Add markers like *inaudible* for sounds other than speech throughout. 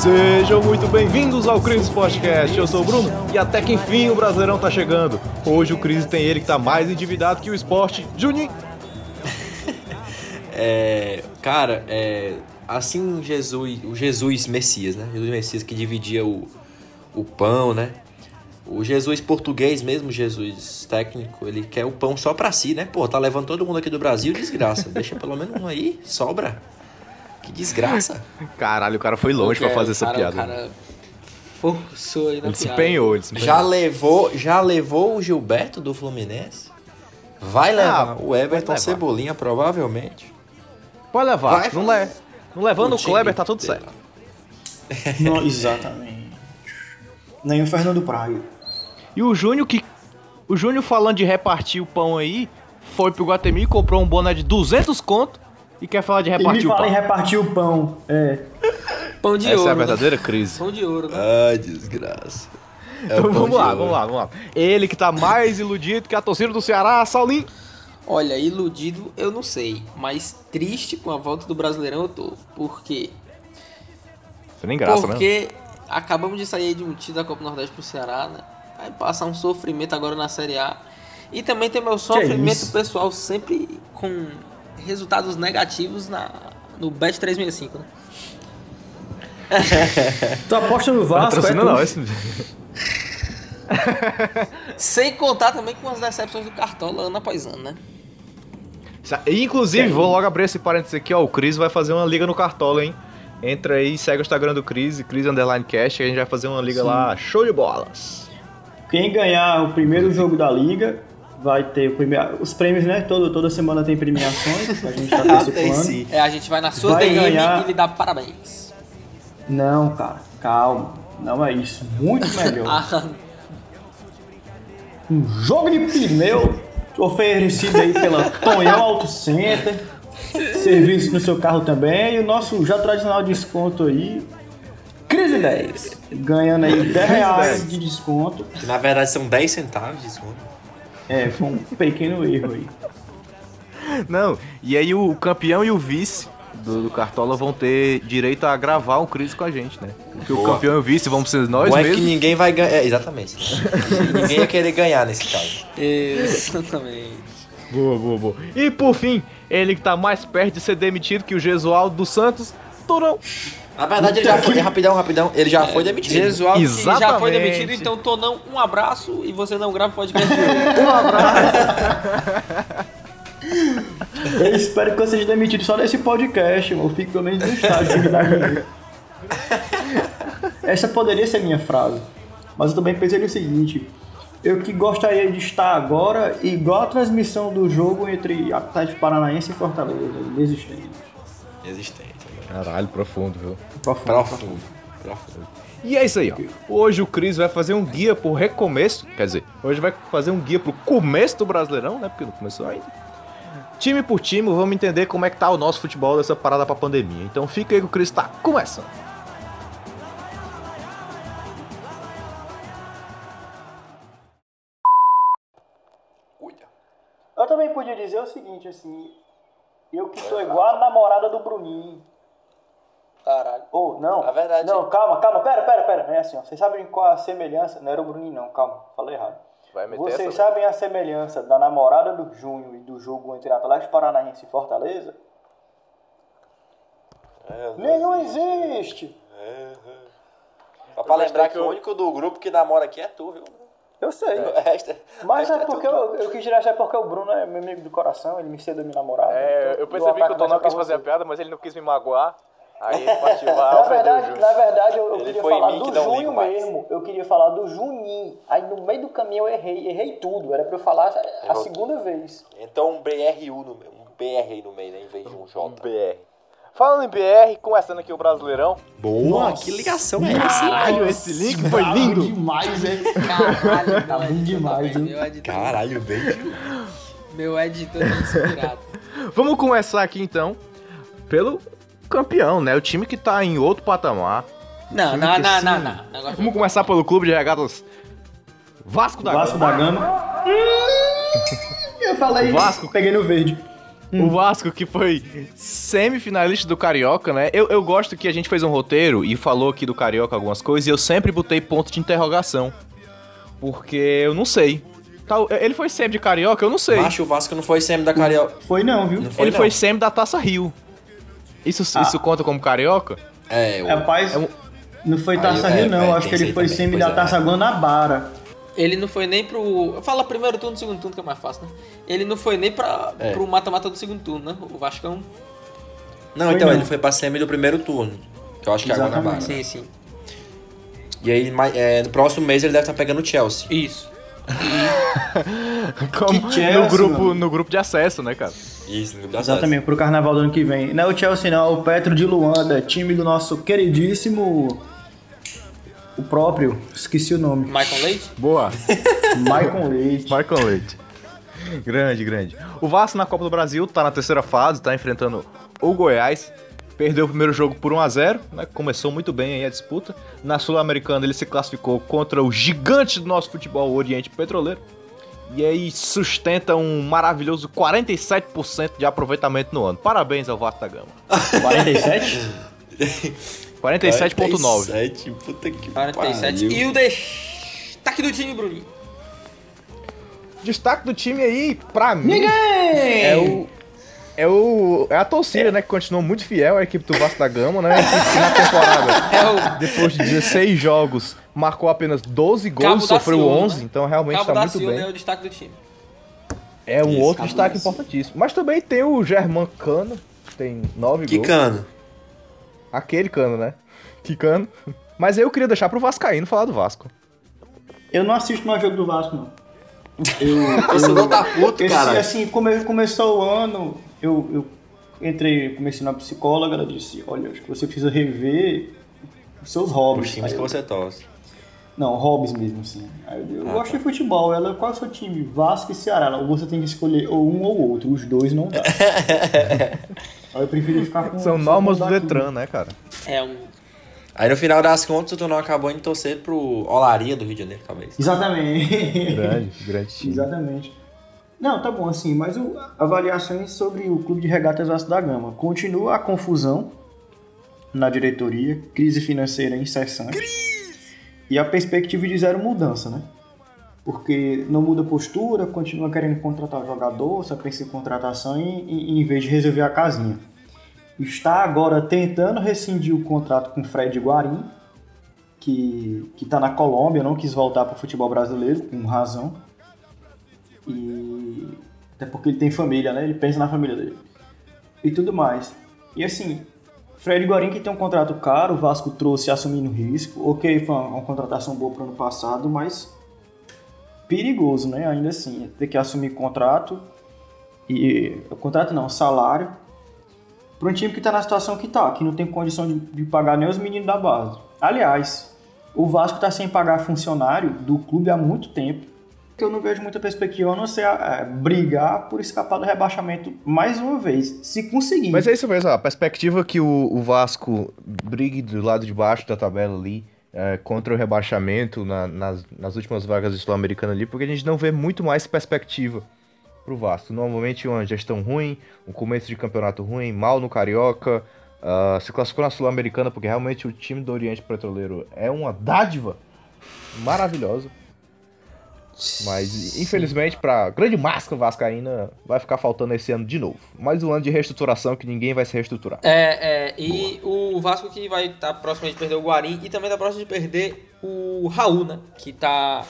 Sejam muito bem-vindos ao Cris Podcast. Eu sou o Bruno e até que enfim o Brasileirão tá chegando. Hoje o Cris tem ele que tá mais endividado que o esporte. Juninho. *laughs* É, cara, é, assim Jesus, o Jesus Messias, né? Jesus Messias que dividia o, o pão, né? O Jesus português mesmo, Jesus técnico, ele quer o pão só pra si, né? Pô, tá levando todo mundo aqui do Brasil, desgraça. Deixa pelo menos um aí, sobra. Que desgraça. *laughs* Caralho, o cara foi longe Porque pra fazer o essa cara- piada. O cara forçou aí na Ele se piada. empenhou, ele se empenhou. Já levou, já levou o Gilberto do Fluminense? Vai levar. o Everton levar. Cebolinha, provavelmente. Pode levar. Vai, não, le... não levando o, time Kleber, tá tudo certo. Não, exatamente. Nem o Fernando Praia. E o Júnior que. O Júnior falando de repartir o pão aí, foi pro Guatemi, comprou um boné de 200 conto e quer falar de E me repartir o fala em pão. repartir o pão. É. Pão de Essa ouro. é a né? verdadeira crise. Pão de ouro, né? Ai, desgraça. É Então vamos lá, ouro. vamos lá, vamos lá. Ele que tá mais iludido que a torcida do Ceará, Saulinho. Olha, iludido eu não sei, mas triste com a volta do Brasileirão eu tô. Por quê? Você nem graça, né? Porque acabamos de sair de um título da Copa Nordeste pro Ceará, né? Vai passar um sofrimento agora na Série A. E também tem meu sofrimento isso? pessoal sempre com resultados negativos na, no Bet 365, né? *laughs* Tu aposta no Vasco? Patrocina é, esse... *laughs* Sem contar também com as decepções do Cartola ano após ano, né? E, Inclusive, vou logo abrir esse parênteses aqui, ó. O Cris vai fazer uma liga no Cartola, hein? Entra aí, segue o Instagram do Cris, Cris Underline Cash, a gente vai fazer uma liga lá, show de bolas. Quem ganhar o primeiro jogo da liga vai ter o primeiro, os prêmios, né? Todo, toda semana tem premiações. A gente tá *laughs* participando. É, a gente vai na sua Vai DM ganhar. e lhe dá parabéns. Não, cara, calma. Não é isso. Muito *laughs* melhor. Ah, Um jogo de pneu oferecido aí pela Tonhão Auto Center. Serviço no seu carro também. E o nosso já tradicional desconto aí. Crise 10. Ganhando aí 10 reais de desconto. Que na verdade são 10 centavos de desconto. É, foi um pequeno erro aí. Não, e aí o campeão e o vice do, do Cartola vão ter direito a gravar um Cris com a gente, né? Porque o Boa. campeão e o vice vamos ser nós Bom é que mesmos. ninguém vai ganhar. É, exatamente. ninguém ia querer ganhar nesse caso. exatamente. Boa, boa, boa. E por fim, ele que tá mais perto de ser demitido que o Gesualdo dos Santos, Torão. Na verdade, ele já foi. Rapidão, rapidão. Ele já foi demitido. Jesualdo que já Exatamente. foi demitido, então Tonão, um abraço e você não grava o podcast *laughs* de hoje. Eu espero que você seja demitido só nesse podcast, mano. Eu fico pelo menos no estágio dinheiro. Essa poderia ser minha frase. Mas eu também pensei no seguinte. Eu que gostaria de estar agora igual a transmissão do jogo entre Atlético Paranaense e Fortaleza. Inexistente. Existente. Caralho, profundo, viu? Profundo. Profundo. Profundo. E é isso aí, ó. Hoje o Cris vai fazer um guia pro recomeço. Quer dizer, hoje vai fazer um guia pro começo do Brasileirão, né? Porque não começou ainda. Time por time, vamos entender como é que tá o nosso futebol dessa parada pra pandemia. Então fica aí que o Cris tá começando. Eu também podia dizer o seguinte, assim. Eu que sou igual a namorada do Bruninho. Caralho. Ou, não. Na verdade- Não, calma, calma, pera, pera, pera. É assim, ó. Vocês sabem qual a semelhança. Não era o Bruninho, não, calma, falei errado. Vai meter Vocês essa, sabem a semelhança da namorada do Júnior e do jogo entre Atlético Paranaense e Fortaleza? Nenhum existe! Só pra lembrar que o único do grupo que namora aqui é tu, viu? Eu sei. O resto Mas resto é porque eu, eu quis dizer é porque o Bruno é meu amigo do coração, ele me cedeu minha namorada. É, então eu percebi que o ser pra quis fazer a você. piada, mas ele não quis me magoar. Aí partiu Na verdade, na verdade, eu, eu queria falar do Junho ligo mais. mesmo. Eu queria falar do Juninho. Aí no meio do caminho eu errei, errei tudo. Era pra eu falar a Errou segunda vez. Então um BRU no meio. Um BR aí no meio, né? Em vez de um J. BR. Falando em BR, começando aqui o Brasileirão. Boa, que ligação é essa? Caralho, esse link foi lindo. demais, hein? Caralho, Tá bom editor demais, hein? Editor, Caralho, bem. meu editor tá inspirado. Vamos começar aqui então pelo campeão, né? O time que tá em outro patamar. Não, não, não, não, não. Vamos começar pelo clube de regatas Vasco da Vasco Gama. da Gama. Eu falei, Vasco. peguei no verde. O Vasco que foi semifinalista do Carioca, né? Eu, eu gosto que a gente fez um roteiro e falou aqui do Carioca algumas coisas e eu sempre botei ponto de interrogação. Porque eu não sei. Tal- Ele foi semi de Carioca? Eu não sei. Macho, o Vasco não foi semi da Carioca. Foi não, viu? Não foi, Ele não. foi semi da Taça Rio. Isso, Ah. isso conta como Carioca? É, o... Rapaz, É um- não foi Aí, Taça é, Rio, não. é, Acho que ele foi também, semi pois da é. Taça Guanabara. Ele não foi nem pro. Fala primeiro turno, segundo turno, que é mais fácil, né? Ele não foi nem pra, É. pro mata-mata do segundo turno, né? O Vascão. Não, Foi então, não. ele foi pra semi do primeiro turno. Que eu acho que é a Exatamente. Guanabara. Sim, sim. E aí, é, no próximo mês, ele deve estar pegando o Chelsea. Isso. *laughs* Como Que Chelsea, no, grupo, mano. no grupo de acesso, né, cara? Isso, no da Exatamente, pro carnaval do ano que vem. Não é o Chelsea, não, é o Petro de Luanda, time do nosso queridíssimo. O próprio, esqueci o nome. Michael Leite? Boa. *laughs* Maicon Leite. Michael Leite. Grande, grande. O Vasco na Copa do Brasil tá na terceira fase, tá enfrentando o Goiás. Perdeu o primeiro jogo por 1x0, né? Começou muito bem aí a disputa. Na Sul-Americana ele se classificou contra o gigante do nosso futebol, o Oriente Petroleiro. E aí sustenta um maravilhoso 47% de aproveitamento no ano. Parabéns ao Vasco da Gama. 47? 47,9. 47, puta que 47. pariu. E o destaque do time, Bruninho. Destaque do time aí, pra mim, Ninguém! é o. É, o, é a torcida, né? Que continuou muito fiel à equipe do Vasco da Gama, né? Que na temporada, *laughs* É o depois de 16 jogos, marcou apenas 12 Cabo gols, da sofreu Ciolo, 11, né? então realmente Cabo tá da muito Silva bem. é o destaque do time. É um Isso, outro Cabo destaque Silva. importantíssimo. Mas também tem o Germán Cano, que tem 9 Que gols. cano. Aquele cano, né? Que cano. Mas eu queria deixar pro Vascaíno falar do Vasco. Eu não assisto mais jogo do Vasco, não. Eu, *laughs* Você não tá puto, esse, cara. assim, come, começou o ano, eu, eu entrei, comecei na psicóloga, ela disse, olha, acho que você precisa rever os seus Os hobbies. times Aí que eu- você torce. Não, hobbies mesmo, assim. Aí eu, eu Ah, gosto tá. de futebol. Ela, qual é o seu time? Vasco e Ceará. Ela, você tem que escolher ou um ou outro. Os dois não dá. *laughs* Aí eu prefiro ficar com São normas do. Detran, né, cara? É um. Aí no final das contas, o torneio acabou indo torcer pro Olaria do Rio de Janeiro, talvez. Exatamente. Grande, grande time. Exatamente. Não, tá bom, assim, mas o, avaliações sobre o Clube de Regatas Vasco da Gama. Continua a confusão na diretoria, crise financeira incessante. E a perspectiva de zero mudança, né? Porque não muda postura, continua querendo contratar o jogador, só pensa em contratação e, e- em vez de resolver a casinha. Está agora tentando rescindir o contrato com o Fred Guarim, que, que tá na Colômbia, não quis voltar para o futebol brasileiro, com razão. E até porque ele tem família, né? Ele pensa na família dele. E tudo mais. E assim, Fred Guarim que tem um contrato caro, o Vasco trouxe assumindo risco. Ok, foi uma, uma contratação boa pro ano passado, mas perigoso, né? Ainda assim, ter que assumir contrato e o contrato não, salário para um time que tá na situação que tá, que não tem condição de, de pagar nem os meninos da base. Aliás, o Vasco tá sem pagar funcionário do clube há muito tempo. que Eu não vejo muita perspectiva a não ser é, brigar por escapar do rebaixamento mais uma vez, se conseguir. Mas é isso mesmo, a perspectiva que o, o Vasco brigue do lado de baixo da tabela ali é, contra o rebaixamento na- nas, nas últimas vagas do Sul-Americana ali, porque a gente não vê muito mais perspectiva pro Vasco. Normalmente uma gestão ruim, um começo de campeonato ruim, mal no Carioca, ah, se classificou na Sul-Americana, porque realmente o time do Oriente Petroleiro é uma dádiva maravilhosa. Mas, infelizmente, pra grande máscara vascaína, vai ficar faltando esse ano de novo. Mais um ano de reestruturação que ninguém vai se reestruturar. É, é, e o Vasco que vai estar próximo de perder o Guarim e também tá próximo de perder o Raul, né? Que tá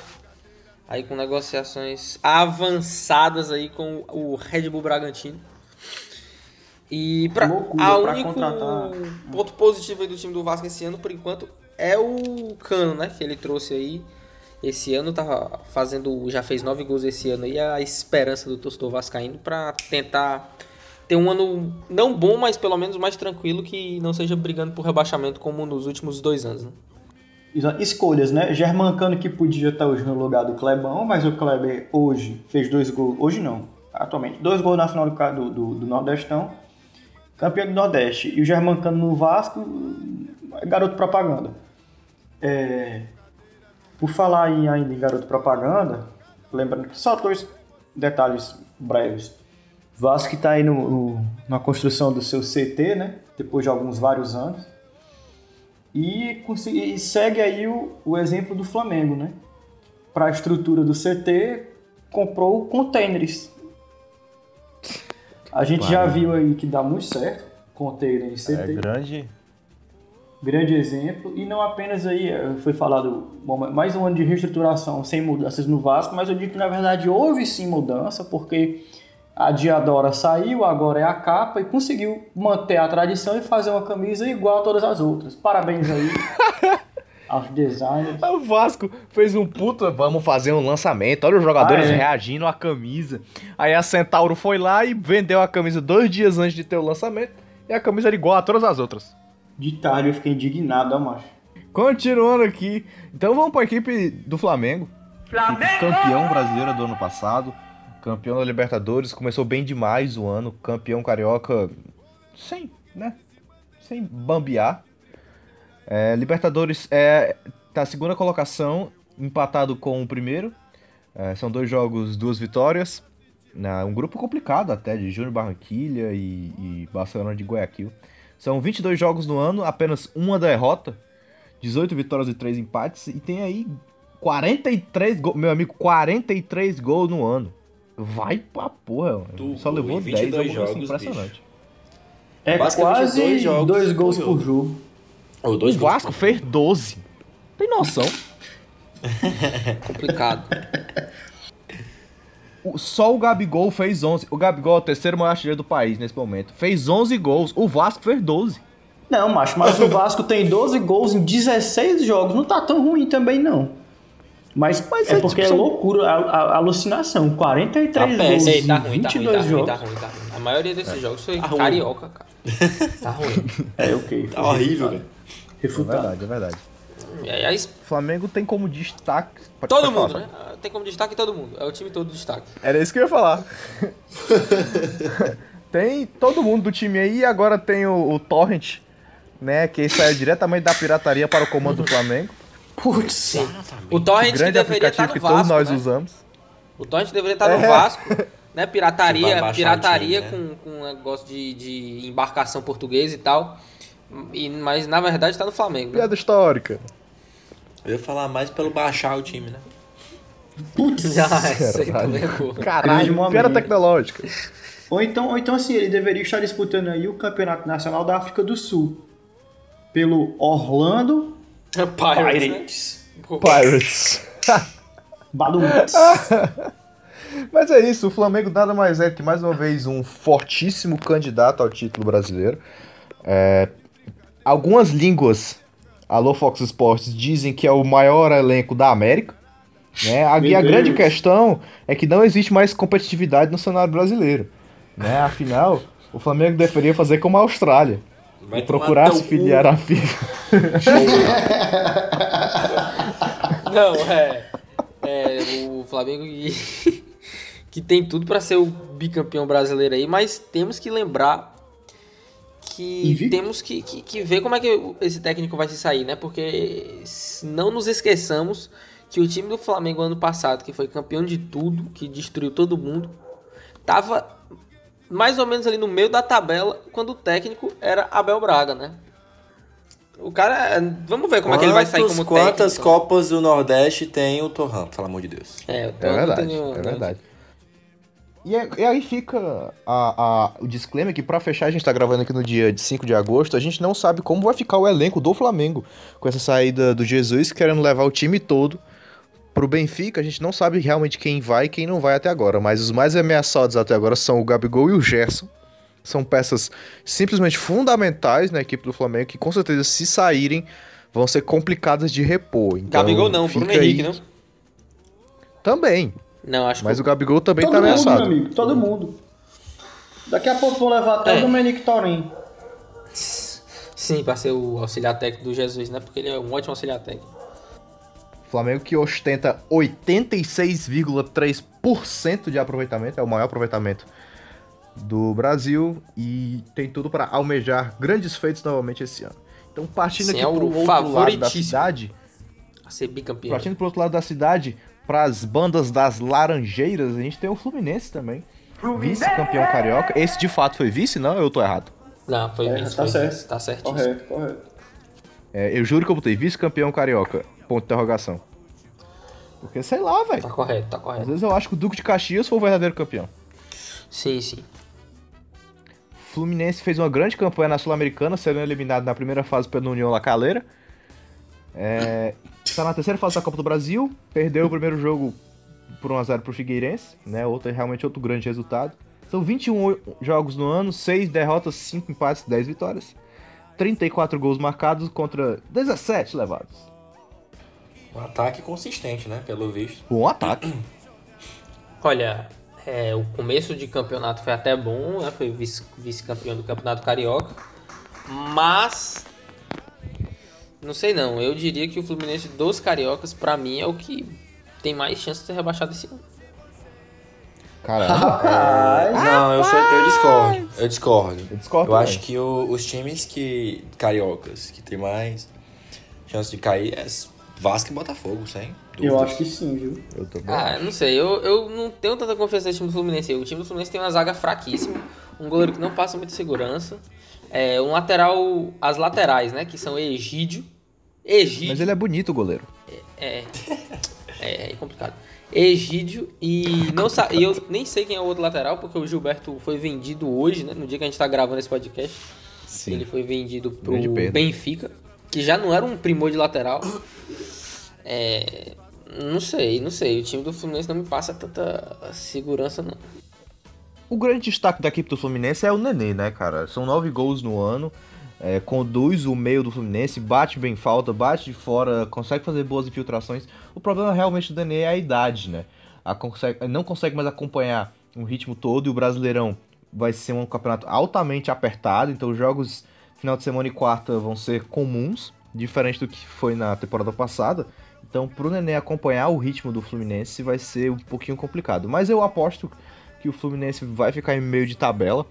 aí com negociações avançadas aí com o Red Bull Bragantino. E pra, Loucura a pra único contratar. ponto positivo aí do time do Vasco esse ano, por enquanto, é o Cano, né? Que ele trouxe aí esse ano, tá fazendo, já fez nove gols esse ano aí, a esperança do torcedor vascaíno pra tentar ter um ano não bom, mas pelo menos mais tranquilo, que não seja brigando por rebaixamento como nos últimos dois anos. Né? Escolhas, né? Germancano que podia estar hoje no lugar do Clebão, mas o Kleber hoje fez dois gols. Hoje não, atualmente. Dois gols na final do, do, do, Nordestão. Campeão do Nordeste. E o Germancano no Vasco, é garoto propaganda. É, por falar em, ainda em garoto propaganda, lembrando que só dois detalhes breves. Vasco que tá aí no, no- na construção do seu CT, né? Depois de alguns vários anos. E, e segue aí o, o exemplo do Flamengo, né? Para a estrutura do CT, comprou containers. A gente já viu aí que dá muito certo, container em CT. É grande. grande exemplo. E não apenas aí, eh, foi falado mais um ano de reestruturação sem mudanças no Vasco, mas eu digo que na verdade houve sim mudança, porque a Diadora saiu, agora é a capa, e conseguiu manter a tradição e fazer uma camisa igual a todas as outras. Parabéns aí *laughs* aos designers. O Vasco fez um puta, vamos fazer um lançamento. Olha os jogadores Ah, é. reagindo à camisa. Aí a Centauro foi lá e vendeu a camisa dois dias antes de ter o lançamento. E a camisa era igual a todas as outras. De tarde eu fiquei indignado, ó, macho. Continuando aqui. Então vamos para a equipe do Flamengo. Campeão brasileiro do ano passado. Campeão da Libertadores. Começou bem demais o ano. Campeão carioca sem, né? Sem bambear. É, Libertadores é tá segunda colocação, empatado com o primeiro. É, são dois jogos, duas vitórias. Na, um grupo complicado até, de Júnior Barranquilha e, e Barcelona de Guayaquil. São 22 jogos no ano, apenas uma derrota. 18 vitórias e 3 empates. E tem aí 43 gols. Meu amigo, 43 gols no ano. Vai pra porra, mano. Tu- Só levou em 10 22 é uma coisa jogos, impressionante. É Basicamente quase dois jogos dois gols por por jogo. Ou O dois gols. Vasco fez 12. Tem noção? *laughs* Complicado. *laughs* O- Só o Gabigol fez 11. O Gabigol é o terceiro maior artilheiro do país nesse momento. Fez 11 gols. O Vasco fez 12. Não, macho, mas o Vasco tem 12 gols em 16 jogos. Não tá tão ruim também, não. Mas, Mas é é, porque tipo, é loucura, a, a- alucinação. 43 Tá gols tá ruim, tá 22 ruim, tá ruim, jogos. tá ruim, tá ruim. A maioria desses jogos foi Tá carioca, cara. *laughs* Tá ruim. É, ok. Tá horrível, velho. É Refutado. verdade, é verdade. E aí, aí, O Flamengo tem como destaque. pode- todo pode falar, mundo, né? Tem como destaque todo mundo. É o time todo destaque. Era isso que eu ia falar. *laughs* tem todo mundo do time aí e agora tem o, o Torrent, né? Que saiu diretamente da pirataria para o comando do Flamengo. Putz, O Torrent que grande deveria estar no que todos Vasco, nós né? usamos. O Torrent deveria estar no É. Vasco, *laughs* né? Que Pirataria, pirataria time, com, com um negócio de, de embarcação portuguesa e tal. E, mas na verdade tá no Flamengo. Né? Piada histórica. Eu ia falar mais pelo baixar o time, né? *laughs* Ah, isso aí Caralho. também é Caralho, momento. piada tecnológica. Ou então, ou então assim, ele deveria estar disputando aí o Campeonato Nacional da África do Sul. Pelo Orlando *laughs* Pirates, né? Pirates. Pirates. *laughs* Baluts. *laughs* Mas é isso, o Flamengo nada mais é que mais uma vez um fortíssimo candidato ao título brasileiro. É, algumas línguas, alô Fox Sports, dizem que é o maior elenco da América. Né? A, e a grande questão é que não existe mais competitividade no cenário brasileiro. Né? Afinal, o Flamengo deveria fazer como a Austrália. Vai e procurar se filiar à FIFA. Não, é. É, o Flamengo que, *laughs* que tem tudo pra ser o bicampeão brasileiro aí, mas temos que lembrar que temos que, que, que ver como é que esse técnico vai se sair, né? Porque não nos esqueçamos que o time do Flamengo ano passado, que foi campeão de tudo, que destruiu todo mundo, tava mais ou menos ali no meio da tabela quando o técnico era Abel Braga, né? O cara, vamos ver como é que ele vai sair Quantos- como Quantas técnico. Copas do Nordeste tem o Torrão, pelo amor de Deus? É, eu É verdade, tenho- é verdade. E, é- e aí fica a- a- o disclaimer que pra fechar, a gente tá gravando aqui no dia de 5 de agosto, a gente não sabe como vai ficar o elenco do Flamengo com essa saída do Jesus querendo levar o time todo pro Benfica. A gente não sabe realmente quem vai e quem não vai até agora, mas os mais ameaçados até agora são o Gabigol e o Gerson. São peças simplesmente fundamentais na equipe do Flamengo que com certeza se saírem vão ser complicadas de repor. Então, Gabigol não, fica Bruno Henrique, aí- não? Também, Não, acho mas que o Gabigol também todo tá mundo, ameaçado. meu amigo, todo mundo. Daqui a pouco vou levar até É. o Domenic Torin. sim, pra ser o auxiliar técnico do Jesus, né? Porque ele é um ótimo auxiliar técnico. Flamengo que ostenta 86,3% de aproveitamento, é o maior aproveitamento do Brasil e tem tudo para almejar grandes feitos novamente esse ano. Então, partindo Sim, aqui é o pro outro lado da cidade, A ser bicampeão. partindo pro outro lado da cidade, para as bandas das Laranjeiras, a gente tem o Fluminense também. Vice-campeão carioca. Esse de fato foi vice, não? Eu tô errado. Não, foi É, vice, tá foi certo. vice, Tá certíssimo. Correto, correto. É, eu juro que eu botei vice-campeão carioca. Ponto de interrogação. Porque sei lá, velho. Tá correto, tá Às correto. vezes eu acho que o Duque de Caxias foi o verdadeiro campeão. Sim, sim. Fluminense fez uma grande campanha na Sul-Americana, sendo eliminado na primeira fase pela União La Calera. É, está na terceira fase da Copa do Brasil, perdeu o primeiro jogo por 1x0 pro Figueirense, né? Outro, realmente outro grande resultado. São 21 jogos no ano, 6 derrotas, 5 empates, 10 vitórias. 34 gols marcados contra 17 levados. Um ataque consistente, né? Pelo visto. Bom ataque. *clears throat* Olha, é, o começo de campeonato foi até bom, né? Foi vice- vice-campeão do Campeonato Carioca. Mas. Não sei não. Eu diria que o Fluminense dos Cariocas, pra mim, é o que tem mais chance de ser rebaixado esse ano. Caramba. *laughs* Rapaz, Não, eu, sou, eu discordo. Eu discordo. Eu discordo Eu acho que o- os times que. cariocas que tem mais chance de cair é Vasco e Botafogo, sem dúvida. eu acho que sim, viu? Eu tô bem. Ah, eu não sei. Eu, eu não tenho tanta confiança nesse time do Fluminense. O time do Fluminense tem uma zaga fraquíssima. Um goleiro que não passa muita segurança. É, um lateral. As laterais, né? Que são Egídio. Egídio. Mas ele é bonito, o goleiro. É, é, é complicado. Egídio e não sa e eu nem sei quem é o outro lateral, porque o Gilberto foi vendido hoje, né? No dia que a gente tá gravando esse podcast. Sim. Ele foi vendido pro. Benfica, que já não era um primor de lateral. É, não sei, não sei. O time do Fluminense não me passa tanta segurança, não. O grande destaque da equipe do Fluminense é o Nenê, né, cara? São nove gols no ano. é, conduz o meio do Fluminense, bate bem falta, bate de fora, consegue fazer boas infiltrações. O problema realmente do Nenê é a idade, né? A consegue- não consegue mais acompanhar o ritmo todo e o Brasileirão vai ser um campeonato altamente apertado, então os jogos final de semana e quarta vão ser comuns, diferente do que foi na temporada passada. Então, pro Nenê acompanhar o ritmo do Fluminense vai ser um pouquinho complicado. Mas eu aposto que o Fluminense vai ficar em meio de tabela,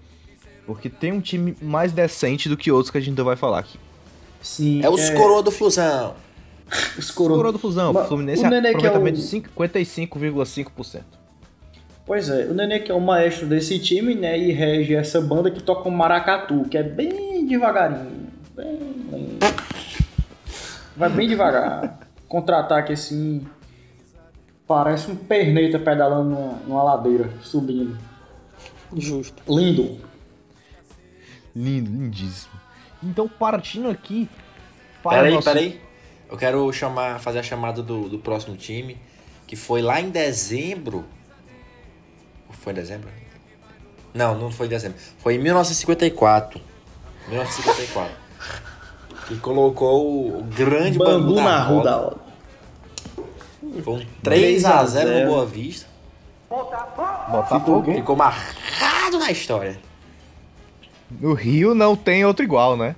porque tem um time mais decente do que outros que a gente ainda vai falar aqui. Sim. É os coroa do Flusão. Os coro... Coroa do Fusão, Mas o Fluminense o Nenê é aproveitamento o- de 55,5%. Pois é, o Nenê que é o maestro desse time, né? E rege essa banda que toca o maracatu, que é bem devagarinho. Bem lento. Vai bem devagar. Contra-ataque assim. Parece um perneta pedalando numa, numa ladeira, subindo. Justo. Lindo. Lindo, lindíssimo. Então, partindo aqui para Peraí, nosso- peraí. Eu quero chamar, fazer a chamada do, do próximo time, que foi lá em dezembro. Foi em dezembro? Não, não foi em dezembro. Foi em 1954. 1954. que colocou o grande Bambu bambu na rua da roda. hora. Foi um 3x0 3 no Boa Vista. Botafogo. Ficou marcado na história. No Rio não tem outro igual, né?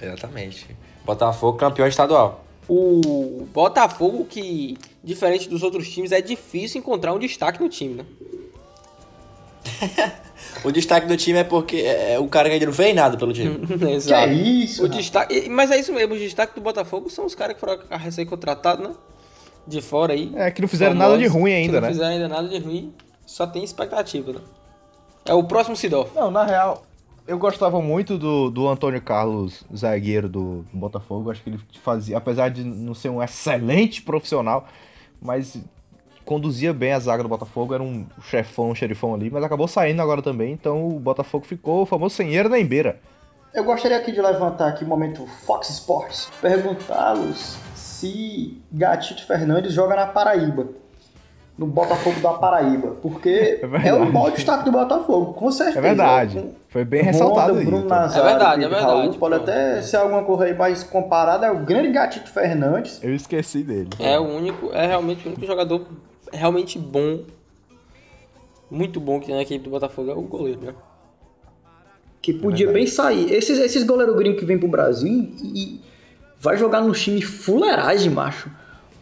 Exatamente. Botafogo campeão estadual. O Botafogo, que, diferente dos outros times, é difícil encontrar um destaque no time, né? *laughs* O destaque do time é porque é é o cara que ainda não fez nada pelo time. *laughs* Que é Exato. isso? O destaque, mas é isso mesmo, o destaque do Botafogo são os caras que foram recém-contratados, né? De fora aí. É, que não fizeram nada de famosos, ruim que ainda, não né? fizeram ainda nada de ruim, só tem expectativa, né? É o próximo Sidoff. Não, na real, eu gostava muito do, do Antônio Carlos, zagueiro do, do Botafogo. Acho que ele fazia, apesar de não ser um excelente profissional, mas conduzia bem a zaga do Botafogo. Era um chefão, um xerifão ali, mas acabou saindo agora também. Então o Botafogo ficou o famoso senheiro na embeira. Eu gostaria aqui de levantar aqui o momento Fox Sports, perguntá-los se Gatito Fernandes joga na Paraíba, no Botafogo da Paraíba, porque *laughs* é, verdade. o maior destaque do Botafogo, com certeza. É verdade. Com Foi bem ressaltado Honda, aí. Bruno então. Nazário, É verdade, Pedro é verdade, Raul, pode até ser alguma coisa aí mais comparada, é o grande Gatito Fernandes. Eu esqueci dele. É o único, é realmente o único jogador realmente bom, muito bom que tem na equipe do Botafogo é o goleiro, né? Que podia bem sair. Esses, esses goleiros gringos que vêm pro Brasil e, e vai jogar no time fuleiragem, macho.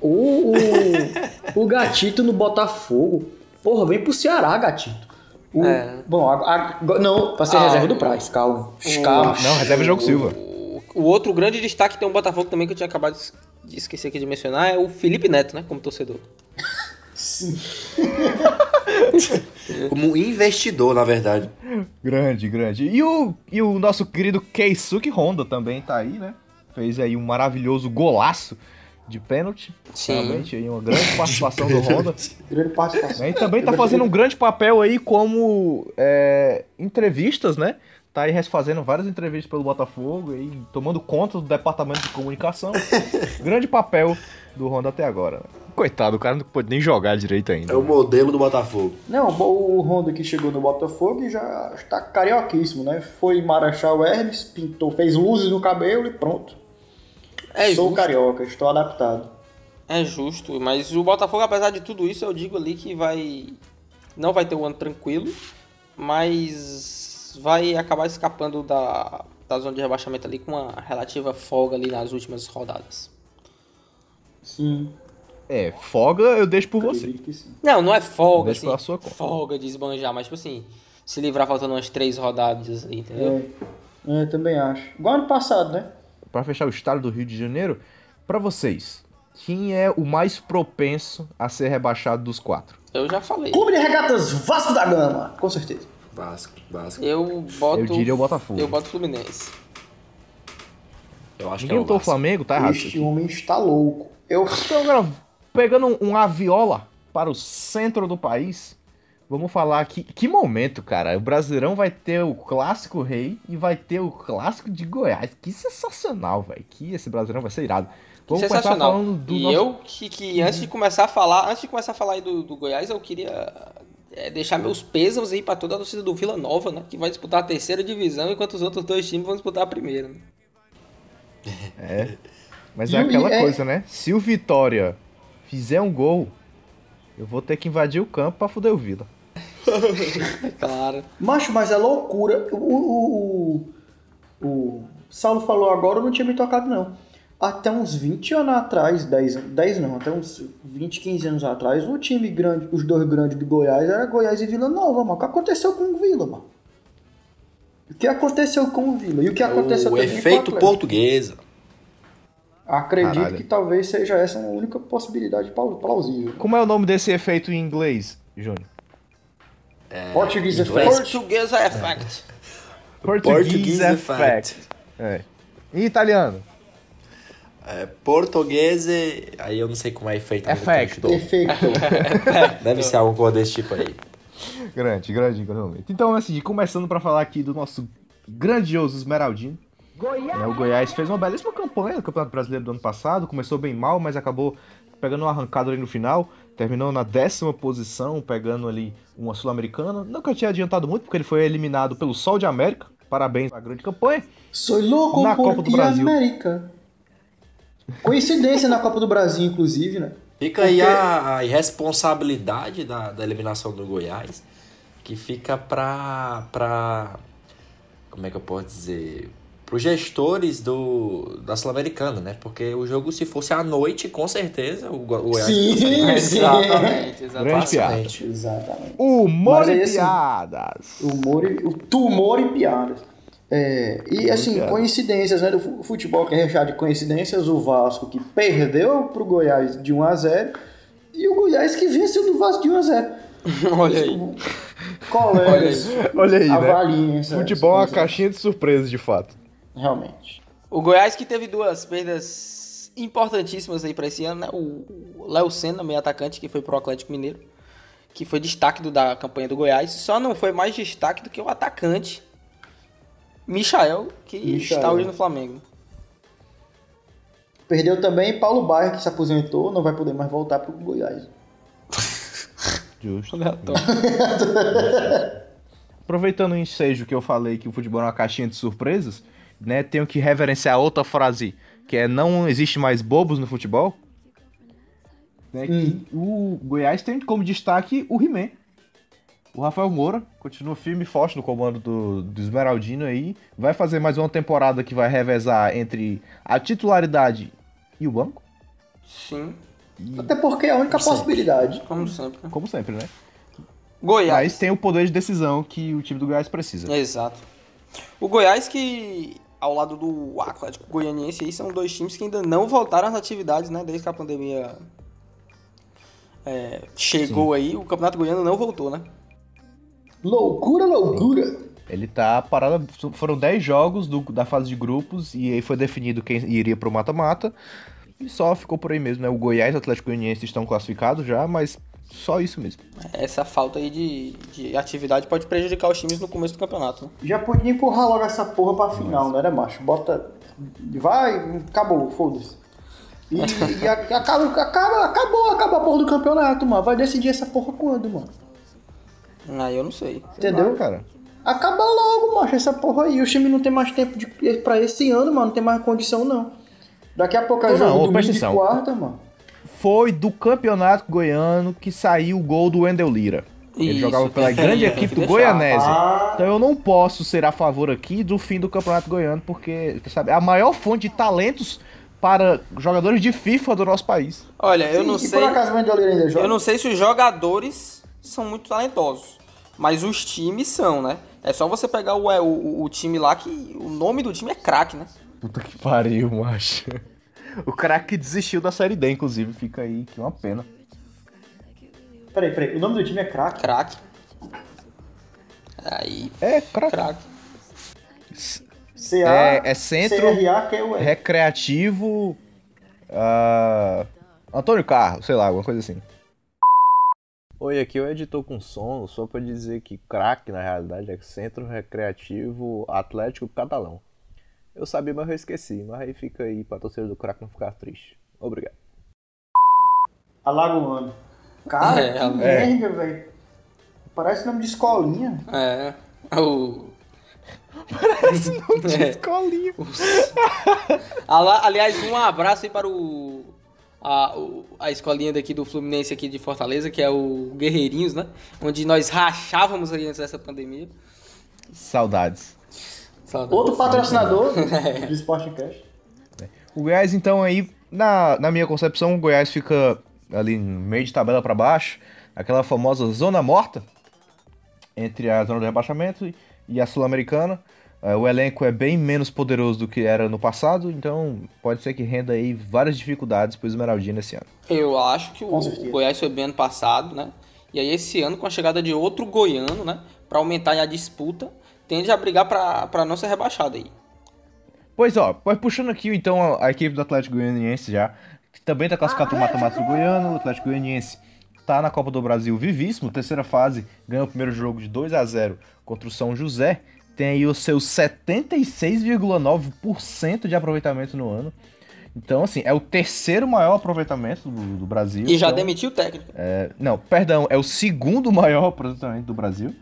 O, o, o *laughs* Gatito no Botafogo. Porra, vem pro Ceará, Gatito. O- É. Bom, a- a- não, pra ser Ah, reserva do Price, calma. calma. Não, reserva é jogo Silva. O, o outro grande destaque tem um Botafogo também que eu tinha acabado de- de esquecer aqui de mencionar é o Felipe Neto, né? Como torcedor. *laughs* *laughs* Como um investidor, na verdade. Grande, grande. E o, e o nosso querido Keisuke Honda também tá aí, né? Fez aí um maravilhoso golaço de pênalti. Sim. Realmente aí uma grande participação do Honda. Grande participação. Né? E também tá fazendo um grande papel aí como é, entrevistas, né? Tá aí fazendo várias entrevistas pelo Botafogo, aí, tomando conta do departamento de comunicação. *laughs* grande papel do Honda até agora. Né? Coitado, o cara não pode nem jogar direito ainda. É o modelo do Botafogo. Não, o Honda que chegou no Botafogo já está carioquíssimo, né? Foi Marachal Hermes, pintou, fez luzes no cabelo e pronto. É Sou justo. carioca, estou adaptado. É justo, mas o Botafogo, apesar de tudo isso, eu digo ali que vai. Não vai ter um ano tranquilo, mas vai acabar escapando da, da zona de rebaixamento ali com uma relativa folga ali nas últimas rodadas. Sim, É, folga eu deixo por você. Não, não é folga, assim. pela sua conta. Folga de esbanjar, mas tipo assim, se livrar faltando umas três rodadas ali, entendeu? É, é, também acho. Igual ano passado, né? Pra fechar o estado do Rio de Janeiro, pra vocês, quem é o mais propenso a ser rebaixado dos quatro? Eu já falei. Clube de Regatas Vasco da Gama, com certeza. Vasco, Vasco. Eu boto. Eu diria o Botafogo. Eu boto o Fluminense. Eu acho Ninguém que é o Vasco. Flamengo, tá errado. este homem está louco. Eu. Então, agora, pegando um, um aviola para o centro do país, vamos falar que que momento, cara. O Brasileirão vai ter o clássico rei e vai ter o clássico de Goiás. Que sensacional, velho. Que esse Brasileirão vai ser irado. Vamos começar Sensacional. falando do e nosso... eu que, que antes de começar a falar, antes de começar a falar aí do, do Goiás, eu queria é, deixar meus pêsames aí pra toda a torcida do Vila Nova, né? Que vai disputar a terceira divisão, enquanto os outros dois times vão disputar a primeira. né? É. *laughs* Mas E é o- aquela é- coisa, né? Se o Vitória fizer um gol, eu vou ter que invadir o campo pra fuder o Vila. *laughs* Claro. Macho, mas é loucura. O, o, o, o Saulo falou agora, eu não tinha me tocado, não. Até uns 20 anos atrás, 10, 10 não, até uns 20, 15 anos atrás, o time grande, os dois grandes do Goiás era Goiás e Vila Nova, mano. O que aconteceu com o Vila, mano? O que aconteceu com o Vila? E o que aconteceu O também com efeito Atlético? portuguesa. Acredito Caralho. que talvez seja essa a única possibilidade plau- plausível. Como é o nome desse efeito em inglês, Júnior? Português inglês. Effect. Portuguesa Effect. Portuguese Portuguese effect. É. Em italiano? É, portuguese. Aí eu não sei como é efeito. Effecto. Efeito. *laughs* Deve ser alguma coisa desse tipo aí. Grande, grande, grande. Então, assim, começando pra falar aqui do nosso grandioso Esmeraldino. Né, o Goiás fez uma belíssima campanha no Campeonato Brasileiro do ano passado. Começou bem mal, mas acabou pegando uma arrancada ali no final. Terminou na décima posição, pegando ali uma Sul-Americana. Nunca tinha adiantado muito, porque ele foi eliminado pelo Sol de América. Parabéns à grande campanha. Sou louco Na Copa do Brasil. América. Coincidência na Copa do Brasil, inclusive, né? Fica aí a, a irresponsabilidade da, da eliminação do Goiás, que fica pra, pra. Como é que eu posso dizer? Pros gestores do, da Sul-Americana, né? Porque o jogo, se fosse à noite, com certeza o, Go- o Goiás Sim, sim. *laughs* Exatamente, exatamente. Exatamente. Humor e assim, piadas. Humor e, o tumor e piadas. É, e assim, coincidências, né? Do fu- futebol que é recheado de coincidências, o Vasco que perdeu pro Goiás de 1 a 0 e o Goiás que venceu do Vasco de 1 a 0 *laughs* Olha aí. Colegas, Olha aí, né? Futebol é uma caixinha de surpresas, de fato. Realmente. O Goiás que teve duas perdas importantíssimas aí pra esse ano, né? O Léo Senna, meio atacante, que foi pro Atlético Mineiro, que foi destaque do- da campanha do Goiás. Só não foi mais destaque do que o atacante Michael, que Michael. está hoje no Flamengo. Perdeu também Paulo Baia, que se aposentou, não vai poder mais voltar pro Goiás. *laughs* Justo. Aleatório. *laughs* Aproveitando o ensejo que eu falei que o futebol é uma caixinha de surpresas, né? Tenho que reverenciar outra frase, que é não existe mais bobos no futebol. Né, que o Goiás tem como destaque o He-Man. O Rafael Moura continua firme e forte no comando do, do Esmeraldino aí. Vai fazer mais uma temporada que vai revezar entre a titularidade e o banco. Sim, Até porque é a única possibilidade. como sempre. né? Como sempre, né? Goiás. Mas tem o poder de decisão que o time do Goiás precisa. Exato. O Goiás que, ao lado do Atlético Goianiense, aí, são dois times que ainda não voltaram às atividades, né? Desde que a pandemia é, chegou aí, o Campeonato Goiano não voltou, né? Loucura, loucura. Ele tá parado. Foram 10 jogos do- da fase de grupos e aí foi definido quem iria pro mata-mata. E só ficou por aí mesmo, né? O Goiás e o Atlético Goianiense estão classificados já, mas só isso mesmo. Essa falta aí de, de atividade pode prejudicar os times no começo do campeonato. Né? Já podia empurrar logo essa porra pra final, não era, macho? Bota. Vai, acabou, foda-se. E, *laughs* e a- acaba, acaba, acabou, acaba a porra do campeonato, mano. Vai decidir essa porra quando, mano? Aí eu não sei. Entendeu? Ah, cara. Acaba logo, macho, essa porra aí. O time não tem mais tempo de, pra esse ano, mano. Não tem mais condição, não. Daqui a pouco é Não, jogo não, domingo de quarta, mano. Foi do campeonato goiano que saiu o gol do Wendel Lira. Ele Isso, jogava pela *laughs* grande equipe do. Goianese. Ah. Então eu não posso ser a favor aqui do fim do campeonato goiano, porque, sabe, é a maior fonte de talentos para jogadores de FIFA do nosso país. Olha, eu não e sei. por acaso o Wendel Lira ainda joga? Eu não sei se os jogadores são muito talentosos. Mas os times são, né? É só você pegar o, o, o time lá que o nome do time é craque, né? Puta que pariu, macho. O craque desistiu da Série D, inclusive, fica aí, que uma pena. Peraí, peraí. O nome do time é craque? Craque. Aí, É, craque. É, é centro- CRA, que é o Recreativo. ah, Antônio Carlos, sei lá, alguma coisa assim. Oi, aqui é o editor com sono, só pra dizer que craque na realidade é Centro Recreativo Atlético Catalão. Eu sabia, mas eu esqueci, mas aí fica aí pra torcedor do craque não ficar triste. Obrigado. Alagoano. Cara, É, que é. merda, velho. Parece nome de escolinha. É. O. De *laughs* É. escolinha. Ala- Aliás, um abraço aí para o a, o- a escolinha daqui do Fluminense aqui de Fortaleza, que é o Guerreirinhos, né? Onde nós rachávamos aí antes dessa pandemia. Saudades. Saudades. Outro patrocinador *laughs* do Sportcast. O Goiás, então, aí, na, na minha concepção, o Goiás fica ali no meio de tabela pra baixo, aquela famosa zona morta entre a zona do rebaixamento e- a Sul-Americana. Eh, o elenco é bem menos poderoso do que era no passado, então pode ser que renda aí várias dificuldades pro Esmeraldino esse ano. Eu acho que o, o Goiás foi bem ano passado, né? E aí esse ano, com a chegada de outro goiano, né? Pra aumentar a disputa, tende a brigar pra, pra não ser rebaixado aí. Pois ó, puxando aqui então a, a equipe do Atlético Goianiense já, que também tá classificado pro mata-mata do Goiano, o Atlético Goianiense tá na Copa do Brasil vivíssimo, terceira fase, ganhou o primeiro jogo de 2 a 0 contra o São José, tem aí os seus 76,9% de aproveitamento no ano. Então, assim, é o terceiro maior aproveitamento do, do Brasil. E já então, demitiu o técnico. é, não, perdão, é o segundo maior *laughs* aproveitamento do Brasil.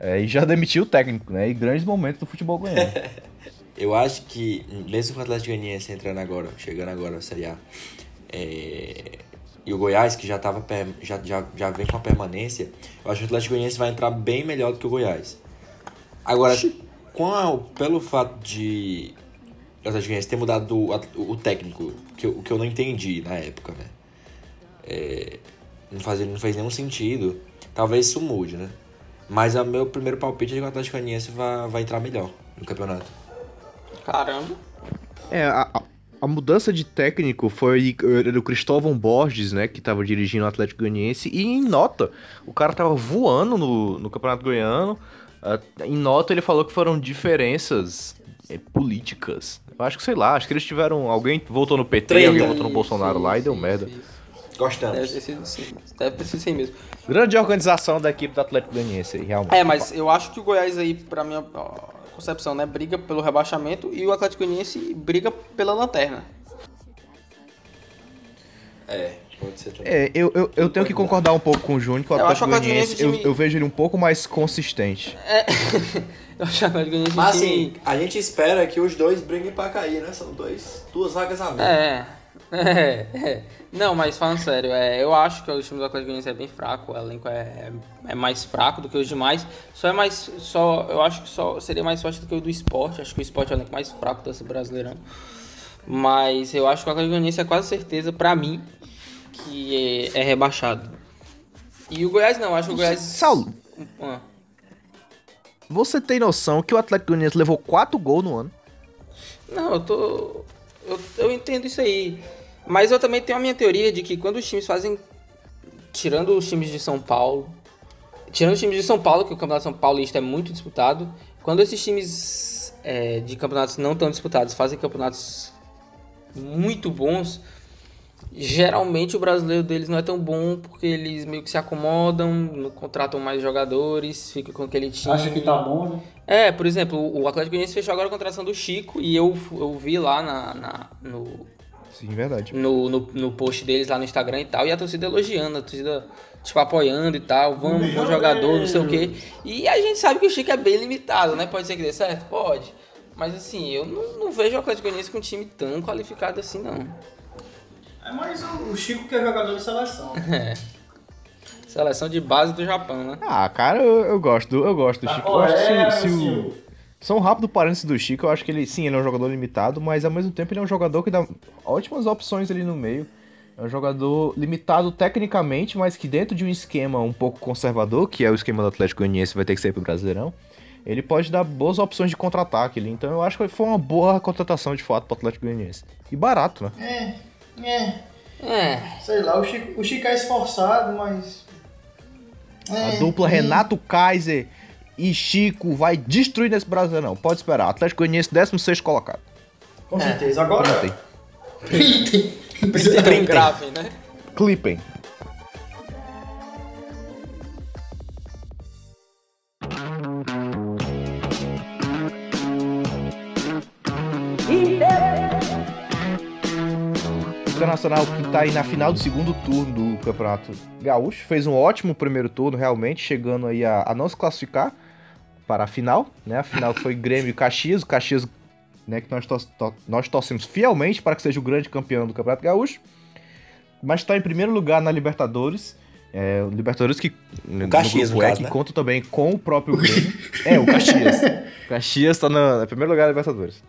É, e já demitiu o técnico, né? E grandes momentos do futebol goiano. *laughs* Eu acho que, mesmo com o Atlético Goianiense entrando agora, chegando agora na Série A, é, e o Goiás, que já, tava, per- já, já, já vem com a permanência, eu acho que o Atlético Goianiense vai entrar bem melhor do que o Goiás. Agora, *laughs* com a- pelo fato de o Atlético Goianiense ter mudado o, o técnico, que o que eu não entendi na época, né? É, não, fazia, não fez nenhum sentido. Talvez isso mude, né? Mas o meu primeiro palpite é que o Atlético Goianiense vai, vai entrar melhor no campeonato. Caramba. É, a, a- mudança de técnico foi do Cristóvão Borges, né, que tava dirigindo o Atlético Goianiense, e em nota, o cara tava voando no, no Campeonato Goiano, ah, em nota ele falou que foram diferenças eh, políticas. Eu acho que, sei lá, acho que eles tiveram, alguém votou no PT, Treta. alguém votou no Bolsonaro Sim, lá e deu merda. Sim. Deve Gostamos. ter sido sim. Deve ter sido sim mesmo. Grande organização da equipe do Atlético Goianiense, aí, realmente. É, mas eu acho que o Goiás aí, pra minha concepção, né, briga pelo rebaixamento e o Atlético Goianiense briga pela lanterna. É, pode ser também. É, eu, eu, eu tenho que concordar um pouco com o Júnior, que o Eu acho Atlético o Atlético Goianiense, eu, eu vejo ele um pouco mais consistente. *laughs* Eu acho o Atlético Goianiense Mas um time- assim, a gente espera que os dois briguem pra cair, né? São dois, duas vagas a menos. É, *laughs* é, é. Não, mas falando sério, é, eu acho que o time do Atlético Goianiense é bem fraco, o elenco é, é mais fraco do que os demais. Só é mais. Só, eu acho que só seria mais forte do que o do esporte. Acho que o esporte é o elenco mais fraco desse brasileirão. Mas eu acho que o Atlético Goianiense é quase certeza, pra mim, que é, é rebaixado. E o Goiás não, eu acho que o Goiás. Saulo, Ah. você tem noção que o Atlético Goianiense levou 4 gols no ano? Não, eu tô. Eu, eu entendo isso aí. Mas eu também tenho a minha teoria de que quando os times fazem tirando os times de São Paulo, tirando os times de São Paulo, que o Campeonato São Paulista é muito disputado, quando esses times é, de campeonatos não tão disputados fazem campeonatos muito bons, geralmente o brasileiro deles não é tão bom porque eles meio que se acomodam, não contratam mais jogadores, fica com aquele time. Acha que tá bom, né? É, por exemplo, o Atlético Goianiense fechou agora a contratação do Chico e eu, eu vi lá na, na- no, Sim, verdade. no, no, no post deles lá no Instagram e tal, e a torcida elogiando, a torcida, tipo, apoiando e tal, vamos, bom jogador, não sei o quê. E a gente sabe que o Chico é bem limitado, né? Pode ser que dê certo? Pode. Mas assim, eu não, não vejo o Atlético Goianiense com um time tão qualificado assim, não. É mais o, o Chico que é jogador de seleção. *laughs* Seleção de base do Japão, né? Ah, cara, eu, eu gosto do, eu gosto do Tá Chico. Eu acho se, se o, São um rápido parênteses do Chico, eu acho que ele, sim, ele é um jogador limitado, mas ao mesmo tempo ele é um jogador que dá ótimas opções ali no meio. É um jogador limitado tecnicamente, mas que dentro de um esquema um pouco conservador, que é o esquema do Atlético Goianiense, vai ter que ser pro Brasileirão, ele pode dar boas opções de contra-ataque ali. Então eu acho que foi uma boa contratação de fato pro Atlético Goianiense. E barato, né? É, é, É, sei lá, o Chico, o Chico é esforçado, mas. A É, dupla é. Renato Kaiser e Chico vai destruir nesse Brasileirão. Pode esperar. Atlético Goianiense 16 colocado. Com certeza. Agora. Tem. Tem grave, né? Clippem. O Internacional que tá aí na final do segundo turno do Campeonato Gaúcho fez um ótimo primeiro turno, realmente, chegando aí a, a não se classificar para a final, né? A final foi Grêmio e Caxias, o Caxias, né, que nós, tor to- nós torcemos fielmente para que seja o grande campeão do Campeonato Gaúcho mas está em primeiro lugar na Libertadores. É, o Libertadores que no Caxias, grupo no E, caso, que né? conta também com o próprio Grêmio. é, o Caxias. O *laughs* Caxias está no, no primeiro lugar na Libertadores.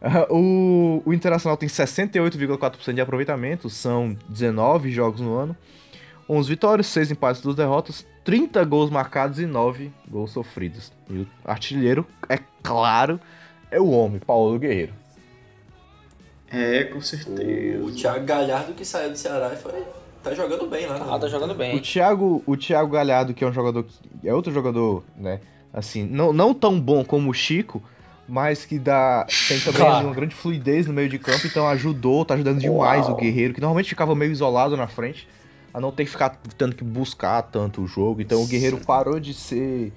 Ah, o, o Internacional tem 68,4% de aproveitamento, são 19 jogos no ano, 11 vitórias, 6 empates, 2 derrotas, 30 gols marcados e 9 gols sofridos. E o artilheiro, é claro, é o homem, Paulo Guerreiro. É, com certeza. O Thiago Galhardo que saiu do Ceará e foi. Tá jogando bem lá, né? Ah, tá jogando O bem. Thiago, o Thiago Galhardo, que é um jogador. que- É outro jogador, né? Assim, não, não tão bom como o Chico, mas que dá. Tem também Claro. uma grande fluidez no meio de campo, então ajudou, tá ajudando demais Uau. o Guerreiro, que normalmente ficava meio isolado na frente, a não ter que ficar tendo que buscar tanto o jogo. Então o Guerreiro parou de ser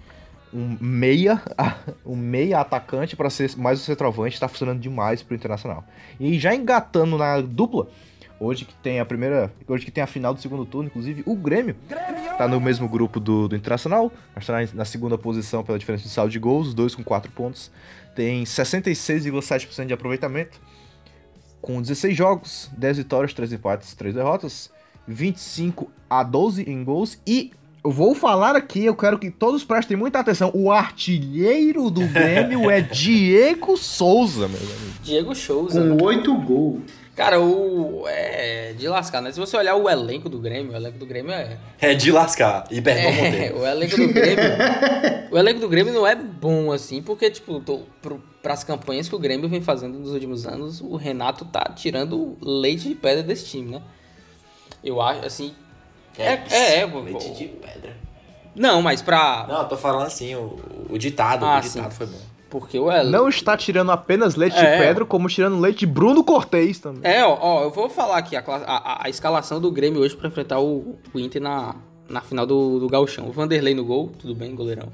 um meia, *laughs* um meia atacante para ser mais um centroavante, tá funcionando demais pro Internacional. E já engatando na dupla, hoje que tem a primeira, hoje que tem a final do segundo turno, inclusive o Grêmio tá no mesmo grupo do, do Internacional, está na, na segunda posição pela diferença de saldo de gols, os dois com 4 pontos, tem 66,7% de aproveitamento, com 16 jogos, 10 vitórias, 3 empates, 3 derrotas, 25 a 12 em gols e eu vou falar aqui, eu quero que todos prestem muita atenção. O artilheiro do *laughs* Grêmio é Diego Souza, meu amigo. Diego Souza. né? Com oito gols. Cara, o. É de lascar, né? Se você olhar o elenco do Grêmio, o elenco do Grêmio é. É de lascar. E Bertão É, o elenco do Grêmio. *laughs* o elenco do Grêmio não é bom assim, porque, tipo, tô, pro, pras campanhas que o Grêmio vem fazendo nos últimos anos, o Renato tá tirando leite de pedra desse time, né? Eu acho, assim. É, é, é. Leite de pedra. Não, mas pra. Não, eu tô falando assim, o, o ditado. Ah, o ditado sim. foi bom. Porque o. Não está tirando apenas leite É. de pedra, como tirando leite de Bruno Cortez também. É, ó, ó, eu vou falar aqui a, a- a- escalação do Grêmio hoje pra enfrentar o, o Inter na, na final do, do Gauchão. O Vanderlei no gol, tudo bem, goleirão.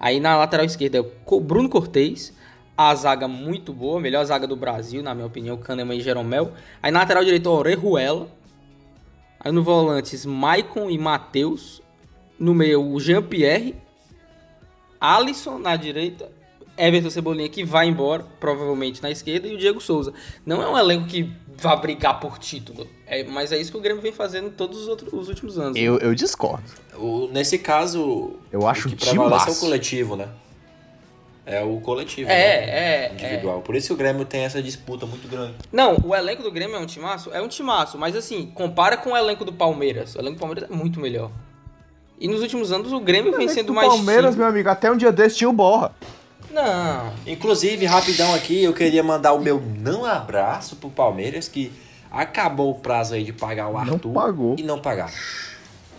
Aí na lateral esquerda é o Bruno Cortez, a zaga muito boa, melhor zaga do Brasil, na minha opinião, Kahneman e Jeromel. Aí na lateral direita o Orejuela. Aí no volantes, Maicon e Matheus. No meio, o Jean-Pierre. Alisson na direita. Everton Cebolinha que vai embora, provavelmente na esquerda, e o Diego Souza. Não é um elenco que vai brigar por título, é, mas é isso que o Grêmio vem fazendo todos os, outros, os últimos anos. Eu, eu discordo. O, nesse caso, Eu acho o que um prevalece é o coletivo, né? É o coletivo. É, né? é, Individual. Por isso que o Grêmio tem essa disputa muito grande. Não, o elenco do Grêmio é um timaço? É um timaço, mas assim, compara com o elenco do Palmeiras. O elenco do Palmeiras é muito melhor. E nos últimos anos o Grêmio vem sendo do mais. Palmeiras, time. meu amigo, até um dia desse tinha o Borra. Não. Inclusive, rapidão aqui, eu queria mandar o meu não abraço pro Palmeiras, que acabou o prazo aí de pagar o Não Arthur pagou. e não pagar.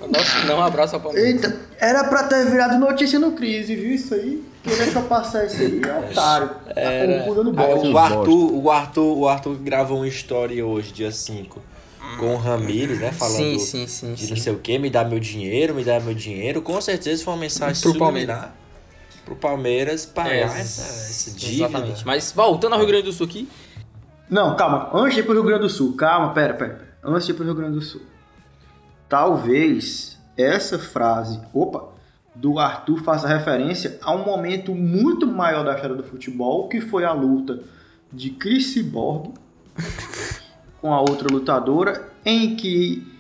Nossa, não abraço ao Palmeiras. Eita, era pra ter virado notícia no crise, viu isso aí? Quem deixou passar isso aí *laughs* é otário. Era. Tá Ah, o, Arthur, o, Arthur, o Arthur gravou uma história hoje, dia 5, com o Ramires, né? Falando Sim, sim, sim, de sim. não sei o que, me dá meu dinheiro, me dá meu dinheiro. Com certeza foi uma mensagem Pro subliminar pro Palmeiras pagar É, essa, essa dívida. Exatamente. Mas voltando ao Rio Grande do Sul aqui, Não, calma. Antes de ir pro Rio Grande do Sul. Calma, pera, pera. pera. Antes de ir pro Rio Grande do Sul. Talvez essa frase, opa, do Arthur faça referência a um momento muito maior da história do futebol, que foi a luta de Chris Cyborg *laughs* com a outra lutadora, em que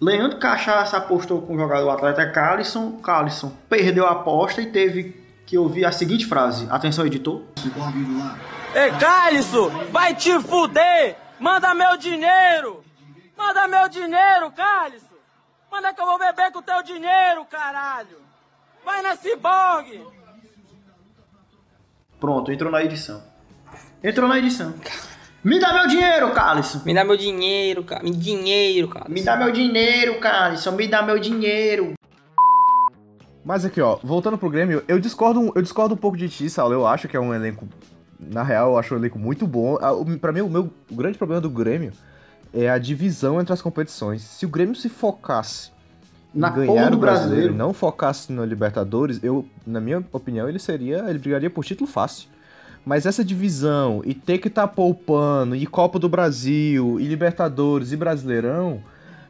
Leandro Cachaça apostou com o jogador atleta Calisson. Calisson perdeu a aposta e teve que ouvir a seguinte frase. Atenção, editor. Ei, Cálice, vai te fuder! Manda meu dinheiro! Manda meu dinheiro, Cálice! Manda que eu vou beber com teu dinheiro, caralho! Vai na Ciborgue! Pronto, entrou na edição. Entrou na edição. Me dá meu dinheiro, Calisson. me dá meu dinheiro, cara. Me dinheiro, cara. Me dá meu dinheiro, Calisson. Me dá meu dinheiro. Mas aqui, ó, voltando pro Grêmio, eu discordo, eu discordo um pouco de ti, Saulo. Eu acho que é um elenco. Na real, eu acho um elenco muito bom. Ah, o- Pra mim, o meu o grande problema do Grêmio é a divisão entre as competições. Se o Grêmio se focasse Na em ganhar do o brasileiro brasileiro. e não focasse no Libertadores, eu, na minha opinião, ele seria. Ele brigaria por título fácil. Mas essa divisão e ter que estar poupando, e Copa do Brasil, e Libertadores, e Brasileirão,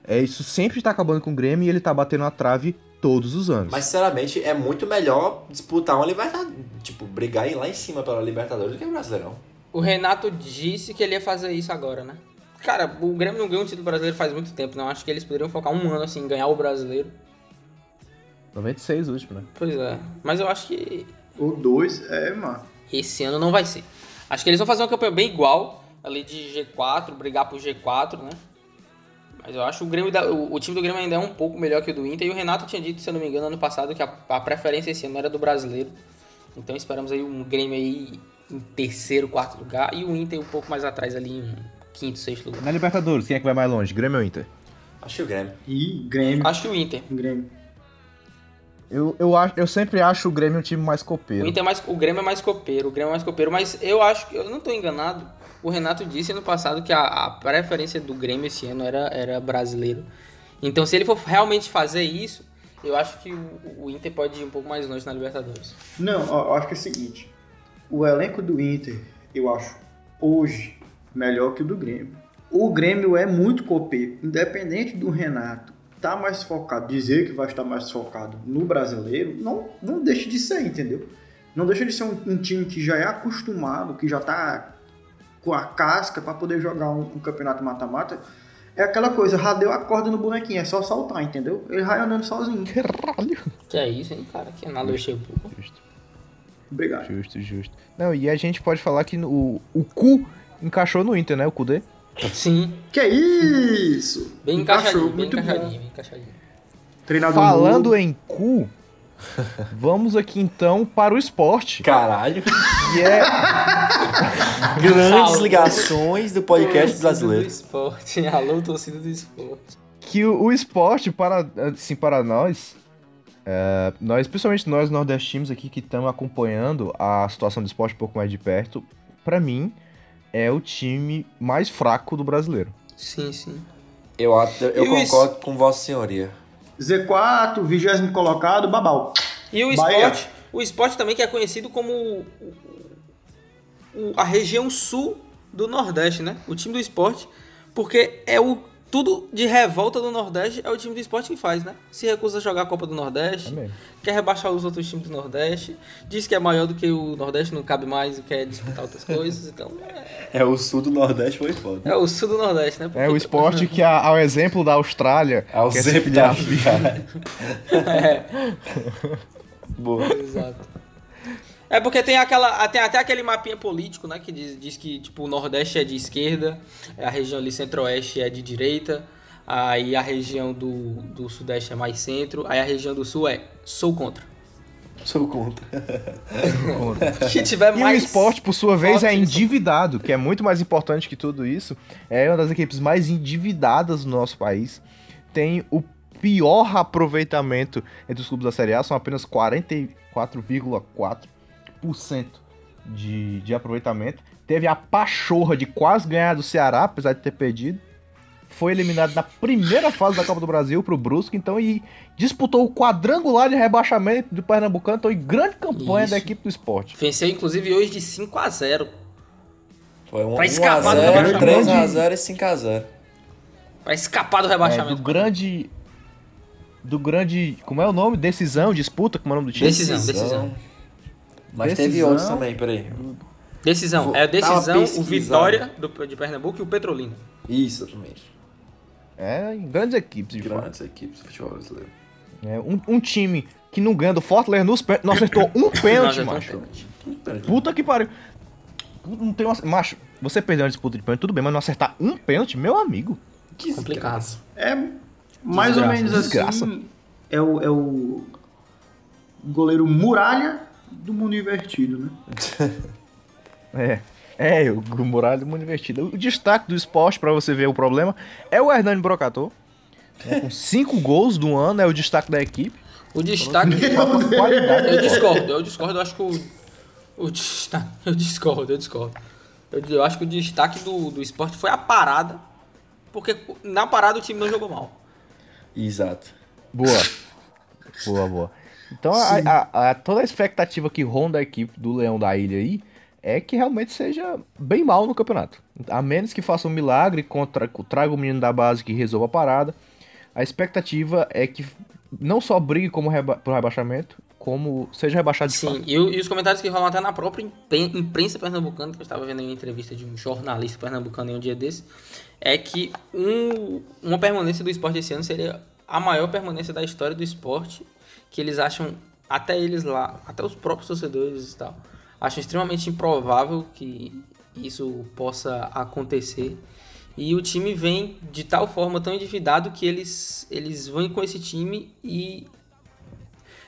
é, isso sempre tá acabando com o Grêmio e ele tá batendo a trave todos os anos. Mas, sinceramente, é muito melhor disputar uma Libertadores. Tipo, brigar e ir lá em cima pela Libertadores do que o Brasileirão. O Renato disse que ele ia fazer isso agora, né? Cara, o Grêmio não ganhou um título brasileiro faz muito tempo, não. Acho que eles poderiam focar um ano assim em ganhar o brasileiro. 96 o último, né? Pois é. Mas eu acho que O 2 é, mano. esse ano não vai ser. Acho que eles vão fazer uma campanha bem igual, ali de G4, brigar por G4, né? Mas eu acho que o, Grêmio da- o, o time do Grêmio ainda é um pouco melhor que o do Inter. E o Renato tinha dito, se eu não me engano, ano passado, que a, a preferência esse ano era do brasileiro. Então esperamos aí um Grêmio aí em terceiro, quarto lugar. E o Inter um pouco mais atrás ali em quinto, sexto lugar. Na Libertadores, quem é que vai mais longe? Grêmio ou Inter? Acho que o Grêmio. E Grêmio. Acho que o Inter. Grêmio. Eu, eu, acho, eu sempre acho o Grêmio um time mais O, copeiro. Inter é mais, o Grêmio é mais copeiro, o Grêmio é mais copeiro, mas eu acho que, eu não tô enganado, o Renato disse ano passado que a, a preferência do Grêmio esse ano era, era brasileiro. Então se ele for realmente fazer isso, eu acho que o, o Inter pode ir um pouco mais longe na Libertadores. Não, eu acho que é o seguinte. O elenco do Inter, eu acho, hoje, melhor que o do Grêmio. O Grêmio é muito copeiro. Independente do Renato tá mais focado, dizer que vai estar mais focado no brasileiro, não, não deixa de ser, entendeu? Não deixa de ser um, um time que já é acostumado, que já tá com a casca para poder jogar um, um campeonato mata-mata. É aquela coisa, radeu a corda no bonequinho, é só soltar, entendeu? Ele vai andando sozinho. Caralho. Que é isso, hein, cara? Que é nada Luxemburgo. Justo, Obrigado. justo, justo. Não, e a gente pode falar que o, o cu encaixou no Inter, né? O Kudê. Sim, Que isso? bem Encaixou, encaixadinho, bem muito bom. encaixadinho, bem encaixadinho. Treinador Falando novo. em cu, vamos aqui então para o esporte. Caralho. Que é. Grandes ligações do podcast Torcida brasileiro. do esporte. Alô, torcida do esporte. que o, o esporte para assim para nós é, nós principalmente nós nordestinos aqui que estamos acompanhando a situação do esporte um pouco mais de perto para mim é o time mais fraco do brasileiro Sim, sim. Eu, eu E o es- concordo com Vossa Senhoria. Z4, 20 colocado, babau. E o Bahia. esporte, o esporte também que é conhecido como a região sul do Nordeste, né? O time do esporte, porque é o tudo de revolta do Nordeste é o time do esporte que faz, né? Se recusa a jogar a Copa do Nordeste, É quer rebaixar os outros times do Nordeste, diz que é maior do que o Nordeste, não cabe mais e quer disputar outras *laughs* coisas, então é, É, o sul do Nordeste foi foda. é o sul do Nordeste, né? é o esporte que a- ao exemplo da Austrália Ao quer se Zep filiar- da *laughs* Boa. Exato. É porque tem aquela. Tem até aquele mapinha político, né? Que diz, diz que tipo, o Nordeste é de esquerda, a região ali centro-oeste é de direita, aí a região do, do Sudeste é mais centro, aí a região do Sul é sou contra. Sou contra. *laughs* Que tiver E o mais. esporte, por sua vez, é forte, endividado, que é muito mais importante que tudo isso. É uma das equipes mais endividadas do nosso país. Tem o pior aproveitamento entre os clubes da Série A, são apenas 44,4% de, de aproveitamento. Teve a pachorra de quase ganhar do Ceará, apesar de ter perdido. Foi eliminado na primeira fase da Copa do Brasil pro Brusque, então e disputou o quadrangular de rebaixamento do Pernambucano, então em grande campanha Isso. da equipe do esporte. Venceu, inclusive, hoje de 5 a 0 Foi um Pra escapar do 1x0, rebaixamento. 3x0 e 5x0. Pra escapar do É, do rebaixamento. grande. Do grande. Como é o nome? Decisão, disputa, como é o nome do time? Decisão, decisão. Mas teve Decisão. outros também, peraí. Decisão. Vou É a decisão, o. Vitória do, de Pernambuco e o Petrolina. Isso, exatamente. É, em grandes equipes, de fato. Grandes equipes do futebol brasileiro. É, um, um time que não ganha do Fortaleza nos pênaltis, não acertou um *coughs* pênalti, macho. Puta que pariu. Não tem uma... Macho, você perdeu uma disputa de pênalti, tudo bem, mas não acertar um pênalti, meu amigo. Que Complicado. É mais ou Desgraça, menos desgraça. assim. É o, é o goleiro muralha do mundo invertido, né? *laughs* É. É, o Muralha do Mundo Invertido. O destaque do esporte, pra você ver o problema, é o Hernani Brocatô. né, com cinco gols do ano, é o destaque da equipe. O destaque. Qualidade. Eu discordo, eu discordo, eu acho que o. O destaque. *laughs* Eu discordo, eu discordo. Eu, eu acho que o destaque do, do esporte foi a parada. Porque na parada o time não jogou mal. Exato. Boa. Boa, boa. Então, a, a- a- toda a expectativa que ronda a equipe do Leão da Ilha aí é que realmente seja bem mal no campeonato. A menos que faça um milagre, contra, traga o menino da base que resolva a parada. A expectativa é que não só brigue como reba pro rebaixamento, como seja rebaixado de Sim, fato. e, e os comentários que rolam até na própria impren- imprensa pernambucana, que eu estava vendo em uma entrevista de um jornalista pernambucano em um dia desse, é que um- uma permanência do esporte esse ano seria a maior permanência da história do esporte, que eles acham, até eles lá, até os próprios torcedores e tal, acham extremamente improvável que isso possa acontecer. E o time vem de tal forma tão endividado que eles, eles vão com esse time e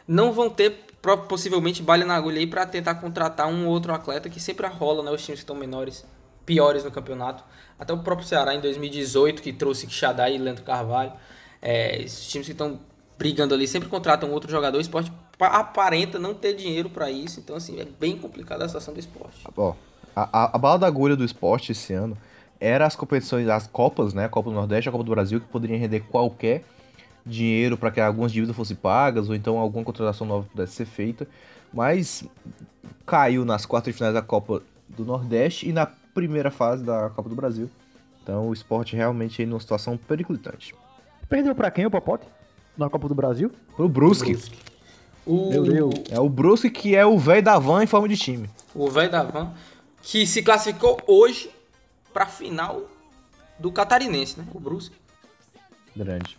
não vão ter possivelmente balha na agulha aí para tentar contratar um ou outro atleta que sempre rola, né? Os times que estão menores, piores no campeonato. Até o próprio Ceará em 2018 que trouxe Quixadá e Leandro Carvalho. É, esses times que estão brigando ali sempre contratam outro jogador. O esporte pa- aparenta não ter dinheiro para isso. Então, assim, é bem complicada a situação do esporte. Ó, a, a, a bala da agulha do esporte esse ano era as competições, as Copas, né? A Copa do Nordeste e a Copa do Brasil, que poderiam render qualquer dinheiro para que algumas dívidas fossem pagas ou então alguma contratação nova pudesse ser feita. Mas caiu nas quartas de finais da Copa do Nordeste e na primeira fase da Copa do Brasil. Então o esporte realmente aí numa situação periclitante. Perdeu pra quem o Popote? Na Copa do Brasil? Pro Brusque. O, Meu Deus. É o Brusque que é o velho da van em forma de time. o velho da van, que se classificou hoje para final do Catarinense, né? O Brusque. Grande.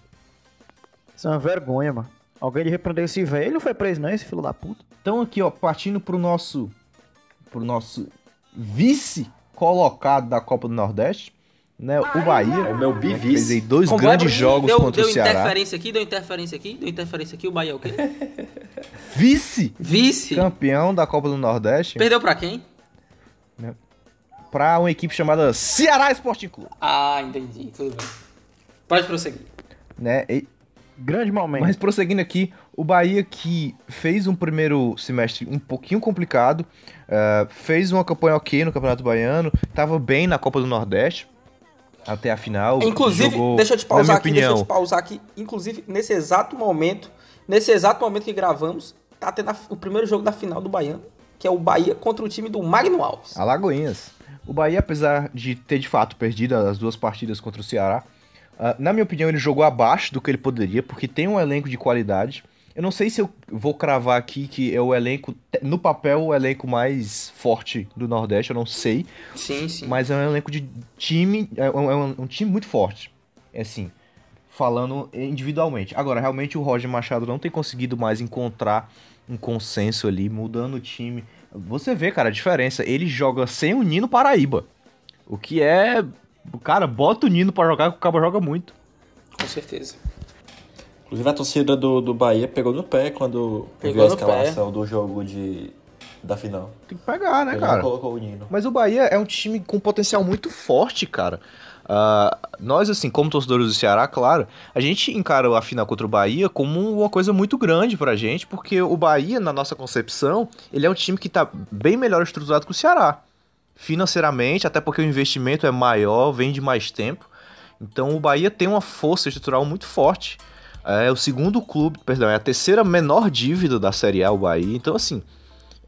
Isso é uma vergonha, mano. Alguém de repreender esse velho. Ele não foi preso, não, esse filho da puta. Então aqui, ó, partindo pro nosso pro nosso vice colocado da Copa do Nordeste, né, o Bahia. É o meu né, bivice. fez aí dois Como grandes é, jogos deu, contra deu o Ceará. interferência aqui, deu interferência aqui, deu interferência aqui, o Bahia é o quê? *laughs* Vice Vice. campeão da Copa do Nordeste Perdeu pra quem? pra uma equipe chamada Ceará Sporting Clube, Ah, entendi, tudo bem. Pode prosseguir. né? E- Grande momento. Mas prosseguindo aqui, o Bahia que fez um primeiro semestre um pouquinho complicado, eh, fez uma campanha ok no Campeonato Baiano, tava bem na Copa do Nordeste até a final. Inclusive, jogou, deixa eu te pausar aqui, deixa eu opinião, te pausar aqui. Inclusive, nesse exato momento, nesse exato momento que gravamos, tá tendo a- o primeiro jogo da final do Baiano, que é o Bahia contra o time do Magno Alves. Alagoinhas. O Bahia, apesar de ter de fato perdido as duas partidas contra o Ceará, ah, na minha opinião ele jogou abaixo do que ele poderia, porque tem um elenco de qualidade. Eu não sei se eu vou cravar aqui que é o elenco, no papel, o elenco mais forte do Nordeste, eu não sei. Sim, sim. Mas é um elenco de time, é um, é um- time muito forte. É assim, falando individualmente. Agora, realmente o Roger Machado não tem conseguido mais encontrar um consenso ali, mudando o time. Você vê, cara, a diferença. Ele joga sem o Nino Paraíba. O que é. O cara bota o Nino pra jogar, que o cabo joga muito. Com certeza. Inclusive a torcida do, do Bahia pegou no pé quando Pegou viu a escalação do jogo de da final. Tem que pegar, né, Ele cara? não colocou o Nino. Mas o Bahia é um time com potencial muito forte, cara. Ah, nós, assim, como torcedores do Ceará, claro, a gente encara a final contra o Bahia como uma coisa muito grande pra gente, porque o Bahia, na nossa concepção, ele é um time que tá bem melhor estruturado que o Ceará. Financeiramente, até porque o investimento é maior, vem de mais tempo. Então o Bahia tem uma força estrutural muito forte. É o segundo clube, perdão, é a terceira menor dívida da Série A, o Bahia. Então, assim,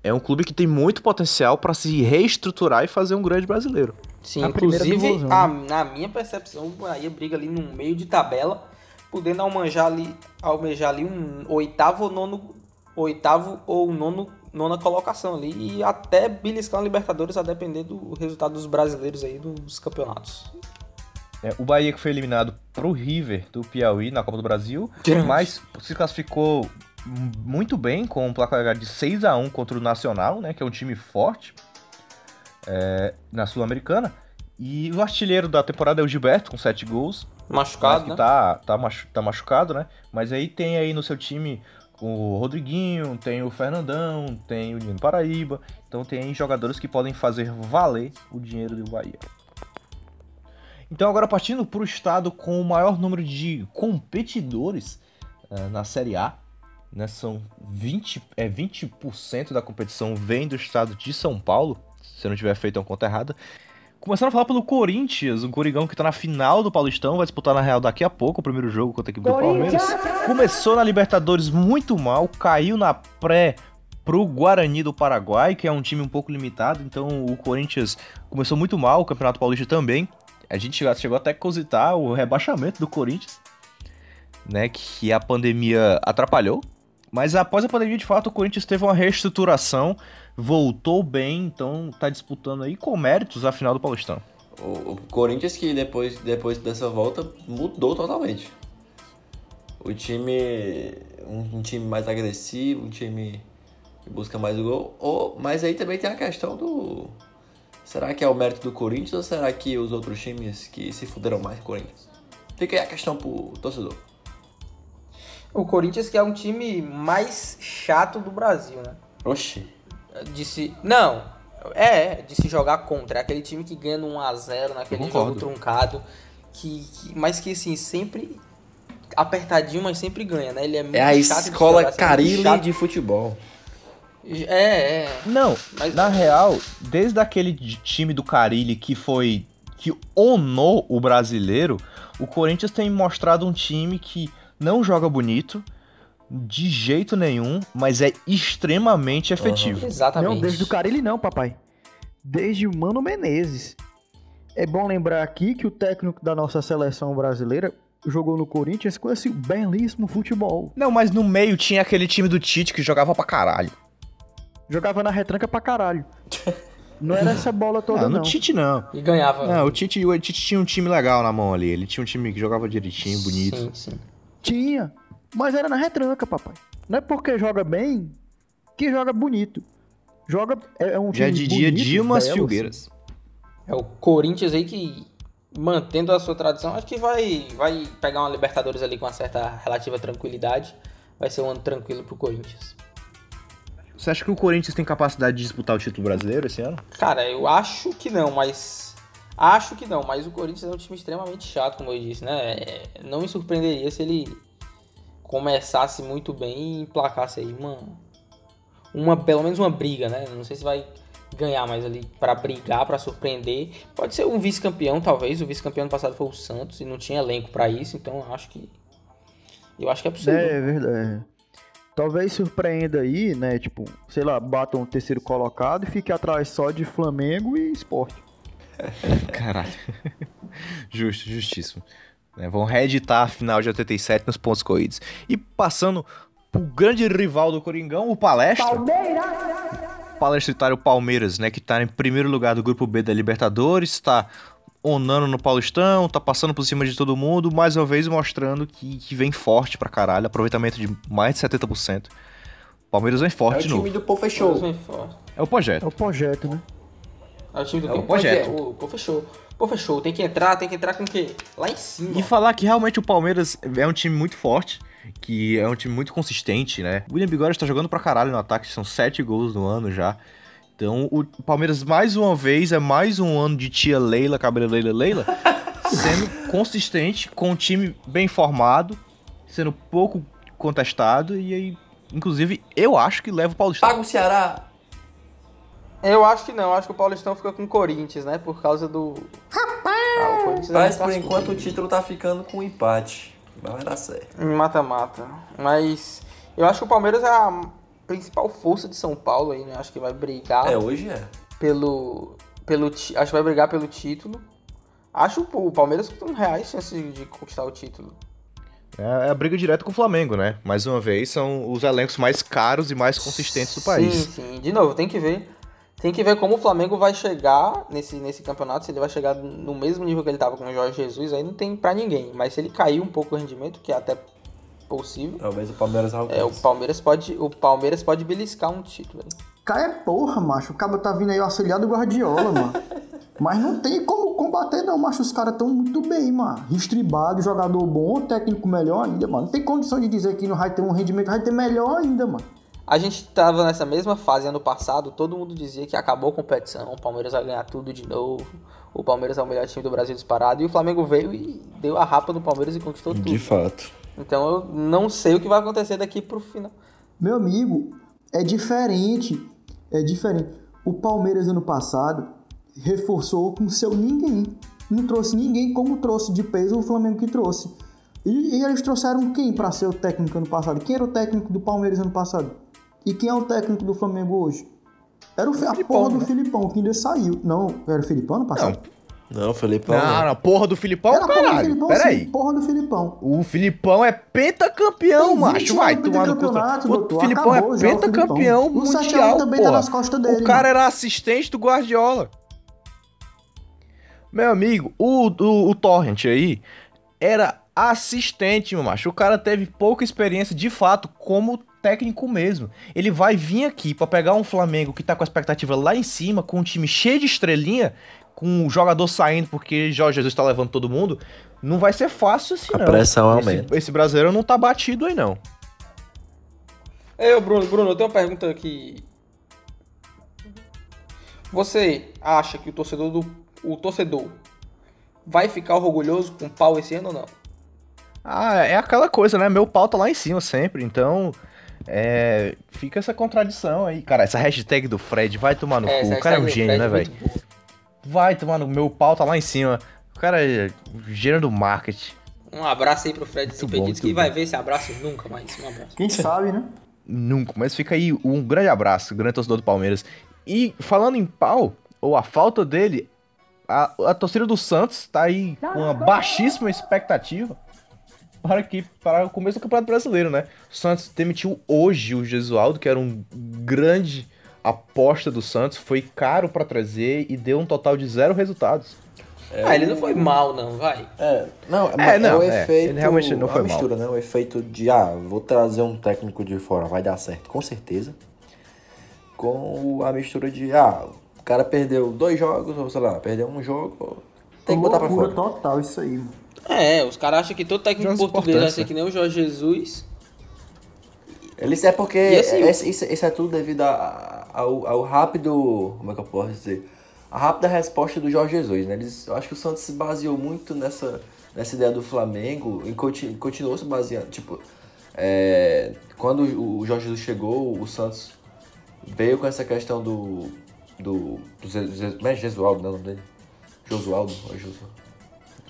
é um clube que tem muito potencial pra se reestruturar e fazer um grande brasileiro. Sim, A primeira inclusive, a- na minha percepção, o Bahia briga ali no meio de tabela, podendo almejar ali, almejar ali um oitavo ou nono, oitavo ou nono, nona colocação ali e até beliscar uma Libertadores a depender do resultado dos brasileiros aí dos campeonatos. É, o Bahia que foi eliminado pro River do Piauí na Copa do Brasil, Grande. mas se classificou muito bem com um placar de 6 a 1 contra o Nacional, né, que é um time forte é, na Sul-Americana. E o artilheiro da temporada é o Gilberto, com 7 gols. Machucado, né? tá, tá, machu- tá machucado, né? Mas aí tem aí no seu time o Rodriguinho, tem o Fernandão, tem o Nino Paraíba. Então tem aí jogadores que podem fazer valer o dinheiro do Bahia. Então agora partindo para o estado com o maior número de competidores eh, na Série A. Né, são 20, é 20% da competição vem do estado de São Paulo, se eu não tiver feito uma conta errada. Começando a falar pelo Corinthians, o Corigão que tá na final do Paulistão, vai disputar na Real daqui a pouco o primeiro jogo contra a equipe do Palmeiras. Começou na Libertadores muito mal, caiu na pré pro Guarani do Paraguai, que é um time um pouco limitado, então o Corinthians começou muito mal, o Campeonato Paulista também. A gente chegou, até a cogitar o rebaixamento do Corinthians, né, que a pandemia atrapalhou. Mas após a pandemia, de fato, o Corinthians teve uma reestruturação, voltou bem, então tá disputando aí com méritos a final do Paulistão. O, Corinthians que depois, depois dessa volta mudou totalmente. O time. Um, time mais agressivo, um time que busca mais gol. Ou, mas aí também tem a questão do. Será que é o mérito do Corinthians ou será que os outros times que se fuderam mais que o Corinthians? Fica aí a questão pro torcedor. O Corinthians que é um time mais chato do Brasil, né? Oxi. De se... Não, é, de se jogar contra. É aquele time que ganha no 1x0 naquele jogo truncado. Que, que- mas que assim, sempre apertadinho, mas sempre ganha, né? Ele é muito É a escola Carilli chato. de futebol. É, é. Não, Mas- na real, desde aquele time do Carilli que foi. que onou o brasileiro, o Corinthians tem mostrado um time que não joga bonito, de jeito nenhum, mas é extremamente efetivo. Exatamente. Não, desde o Carilli não, papai. Desde o Mano Menezes. É bom lembrar aqui que o técnico da nossa seleção brasileira jogou no Corinthians com esse belíssimo futebol. Não, mas no meio tinha aquele time do Tite que jogava pra caralho. Jogava na retranca pra caralho. *laughs* Não era essa bola toda, Ah, no não. Tite não. E ganhava. Não, o Tite, o Tite tinha um time legal na mão ali. Ele tinha um time que jogava direitinho, bonito. Sim, sim. Tinha. Mas era na retranca, papai. Não é porque joga bem que joga bonito. Joga. É, é um Já time de dia Dimas belo, Filgueiras. É o Corinthians aí que, mantendo a sua tradição, acho que vai, vai pegar uma Libertadores ali com uma certa relativa tranquilidade. Vai ser um ano tranquilo pro Corinthians. Você acha que o Corinthians tem capacidade de disputar o título brasileiro esse ano? Cara, eu acho que não, mas. Acho que não, mas o Corinthians é um time extremamente chato, como eu disse, né? É, Não me surpreenderia se ele começasse muito bem e emplacasse aí uma. Uma, pelo menos uma briga, né? Não sei se vai ganhar, mas ali pra brigar, pra surpreender. Pode ser um vice-campeão, talvez. O vice-campeão ano passado foi o Santos e não tinha elenco pra isso, então eu acho que. Eu acho que é possível. É, é verdade. Talvez surpreenda aí, né? Tipo, sei lá, batam o terceiro colocado e fique atrás só de Flamengo e Esporte. *laughs* Caralho. Justo, justíssimo. Né, vão reeditar a final de 87 nos pontos corridos. E passando pro grande rival do Coringão, o Palestra. Palestra Itália, o Palmeiras, né? Que tá em primeiro lugar do grupo B da Libertadores, tá onando no Paulistão, tá passando por cima de todo mundo, mais uma vez mostrando que, que vem forte pra caralho, aproveitamento de mais de 70%. Palmeiras vem É forte o de time novo. do Pô Fechou. É o projeto. É o projeto, né? É o time do É o projeto. O, pô, fechou. Pô, fechou. Tem que entrar, tem que entrar com o quê? Lá em cima. E falar que realmente o Palmeiras é um time muito forte. que é um time muito consistente, né? O William Bigode está jogando pra caralho no ataque, são sete gols no ano já. Então, o Palmeiras, mais uma vez, é mais um ano de tia Leila, cabelo Leila Leila, *laughs* sendo consistente, com um time bem formado, sendo pouco contestado, e aí, inclusive, eu acho que leva o Paulistão. Paga o Ceará. Eu acho que não, acho que o Paulistão fica com o Corinthians, né? Por causa do. Rapaz! Ah, é Mas por cascudo. enquanto o título tá ficando com empate. Mas vai dar certo. Mata-mata. Mas eu acho que o Palmeiras é a principal força de São Paulo aí, né? Acho que vai brigar É, hoje é. pelo. pelo acho que vai brigar pelo título. Acho o Palmeiras com reais chances de conquistar o título. É a briga direta com o Flamengo, né? Mais uma vez, são os elencos mais caros e mais consistentes do país. Sim, sim. De novo, tem que ver. Tem que ver como o Flamengo vai chegar nesse, nesse campeonato, se ele vai chegar no mesmo nível que ele tava com o Jorge Jesus, aí não tem pra ninguém. Mas se ele cair um pouco o rendimento, que é até possível, Talvez o Palmeiras alcance. é, o Palmeiras pode. O Palmeiras pode beliscar um título aí. Cara, é porra, macho. O cabo tá vindo aí auxiliar do Guardiola, mano. *laughs* Mas não tem como combater, não, macho. Os caras tão muito bem, mano. Estribado, jogador bom, técnico melhor ainda, mano. Não tem condição de dizer que não vai ter um rendimento, vai ter melhor ainda, mano. A gente tava nessa mesma fase ano passado, todo mundo dizia que acabou a competição, o Palmeiras vai ganhar tudo de novo, o Palmeiras é o melhor time do Brasil disparado, e o Flamengo veio e deu a rapa no Palmeiras e conquistou tudo. De fato. Então eu não sei o que vai acontecer daqui pro final. Meu amigo, é diferente. É diferente. O Palmeiras ano passado reforçou com seu ninguém. Não trouxe ninguém como trouxe de peso o Flamengo que trouxe. E, e eles trouxeram quem para ser o técnico ano passado? Quem era o técnico do Palmeiras ano passado? E quem é o técnico do Flamengo hoje? Era o, a Filipão, porra do né? Filipão, que ainda saiu. Não, era o Filipão ano passado? Não, Felipe. Não, não, porra do Filipão, porra do caralho. Filipão, Pera aí. porra do Filipão. O Filipão é pentacampeão, Tem 20 macho. Vai tomar no cu. pentacampeonato, O doutor. Filipão Acabou é o pentacampeão Filipão. O 7 a 1 mundial, também tá porra. nas costas dele, O cara mano. era assistente do Guardiola. Meu amigo, o, o, o Torrent aí era assistente, meu macho. O cara teve pouca experiência de fato como técnico mesmo. Ele vai vir aqui pra pegar um Flamengo que tá com a expectativa lá em cima, com um time cheio de estrelinha, com o jogador saindo porque Jorge Jesus tá levando todo mundo. Não vai ser fácil assim, A não. pressão Esse- aumenta. Esse, brasileiro não tá batido aí, não. Ei, ô Bruno, Bruno, eu tenho uma pergunta aqui. Você acha que o torcedor do o torcedor vai ficar orgulhoso com o pau esse ano ou não? Ah, é aquela coisa, né? Meu pau tá lá em cima sempre, então. É. Fica essa contradição aí. Cara, essa hashtag do Fred vai tomar no cu. essa O cara é um gênio, né, Fred é velho? Vai tomar no. Meu pau tá lá em cima. O cara é gênio do marketing. Um abraço aí pro Fred bom, Desimpedidos, que muito vai bom. ver esse abraço nunca mais. Um abraço. Quem sabe, né? Nunca. Mas fica aí um grande abraço, grande torcedor do Palmeiras. E falando em pau, ou a falta dele, a, a torcida do Santos tá aí com uma baixíssima expectativa para, que, para o começo do Campeonato Brasileiro, né? O Santos demitiu hoje o Gesualdo, que era um grande aposta do Santos, foi caro para trazer e deu um total de zero resultados. ah, ele não foi mal, não, vai. É, não, É, mas não, o é, efeito. ele realmente não foi a mistura, né? O efeito de, ah, vou trazer um técnico de fora, vai dar certo, com certeza. Com a mistura de, ah, o cara perdeu dois jogos, ou sei lá, perdeu um jogo, tem que botar pra fora. total isso aí, mano. É, os caras acham que todo técnico Jogos português vai ser que nem o Jorge Jesus. Eles é porque assim, esse- isso, isso é tudo devido a- ao, ao rápido. Como é que eu posso dizer? A rápida resposta do Jorge Jesus, né? Eles, eu acho que o Santos se baseou muito nessa, nessa ideia do Flamengo e conti- continuou se baseando. Tipo, é, quando o Jorge Jesus chegou, o Santos veio com essa questão do. do. do Ze- não é Jesualdo, não é o nome dele? Josualdo? ou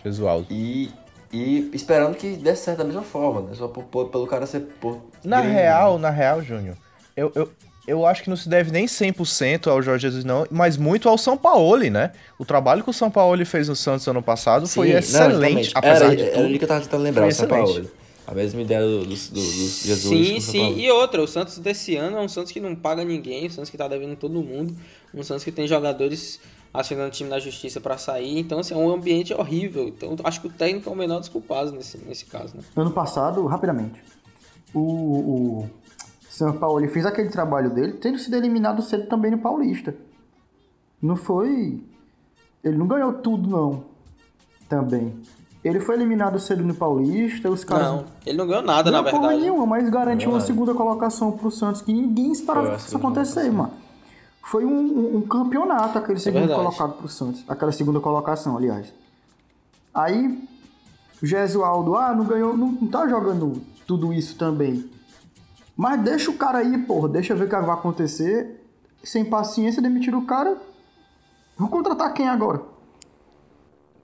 Josualdo? E, e esperando que desse certo da mesma forma, né? Só por- por- pelo cara ser. por- Na real, né? na real, Júnior, eu, eu, eu acho que não se deve nem 100% ao Jorge Jesus, não, mas muito ao São Paulo, né? O trabalho que o São Paulo fez no Santos ano passado foi Sim, não, excelente, exatamente. apesar era, de Era tudo. ali que eu tava tentando lembrar, foi o São. Paulo. A mesma ideia do, do, do, do Jesus sim, sim. E outra, o Santos desse ano é um Santos que não paga ninguém, um Santos que tá devendo todo mundo, um Santos que tem jogadores assinando time na justiça pra sair. Então, assim, é um ambiente horrível. Então, acho que o técnico é o menor dos culpados nesse, nesse caso, né? Ano passado, rapidamente, o, o São Paulo ele fez aquele trabalho dele, tendo sido eliminado cedo também no Paulista. Não foi. Ele não ganhou tudo, não. Também. Ele foi eliminado cedo no Paulista, os caras. Não, ele não ganhou nada, na Não, porra verdade. nenhuma, mas garantiu uma segunda colocação pro Santos, que ninguém esperava que isso acontecer, mano. Foi um, um- um campeonato aquele segundo verdade. colocado pro Santos. Aquela segunda colocação, aliás. Aí, o Gesualdo, ah, não ganhou, não, não tá jogando tudo isso também. Mas deixa o cara aí, porra, deixa ver o que vai acontecer. Sem paciência, demitiram o cara. Vamos contratar quem agora?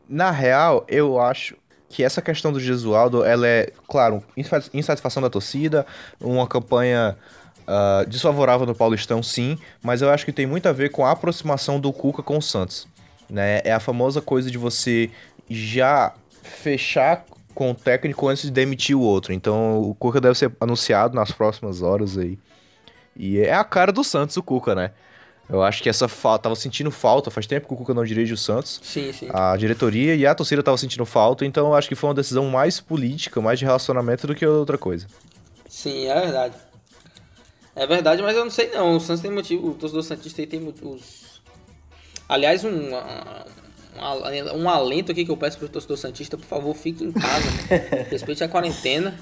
Na real, eu acho que essa questão do Gesualdo, ela é, claro, insa- insatisfação da torcida, uma campanha ah, desfavorável no Paulistão, sim, mas eu acho que tem muito a ver com a aproximação do Cuca com o Santos. Né? É a famosa coisa de você já fechar com o técnico antes de demitir o outro. Então o Cuca deve ser anunciado nas próximas horas aí. E é a cara do Santos, o Cuca, né? Eu acho que essa falta. Tava sentindo falta, faz tempo que o Cuca não dirige o Santos Sim, sim. a diretoria e a torcida estavam sentindo falta, então eu acho que foi uma decisão mais política, mais de relacionamento do que outra coisa. Sim, é verdade. É verdade, mas eu não sei não. O Santos tem motivo, o torcedor Santista aí tem motivos. Aliás, um, um, um alento aqui que eu peço pro torcedor Santista, por favor, fique em casa. *laughs* Respeite a quarentena.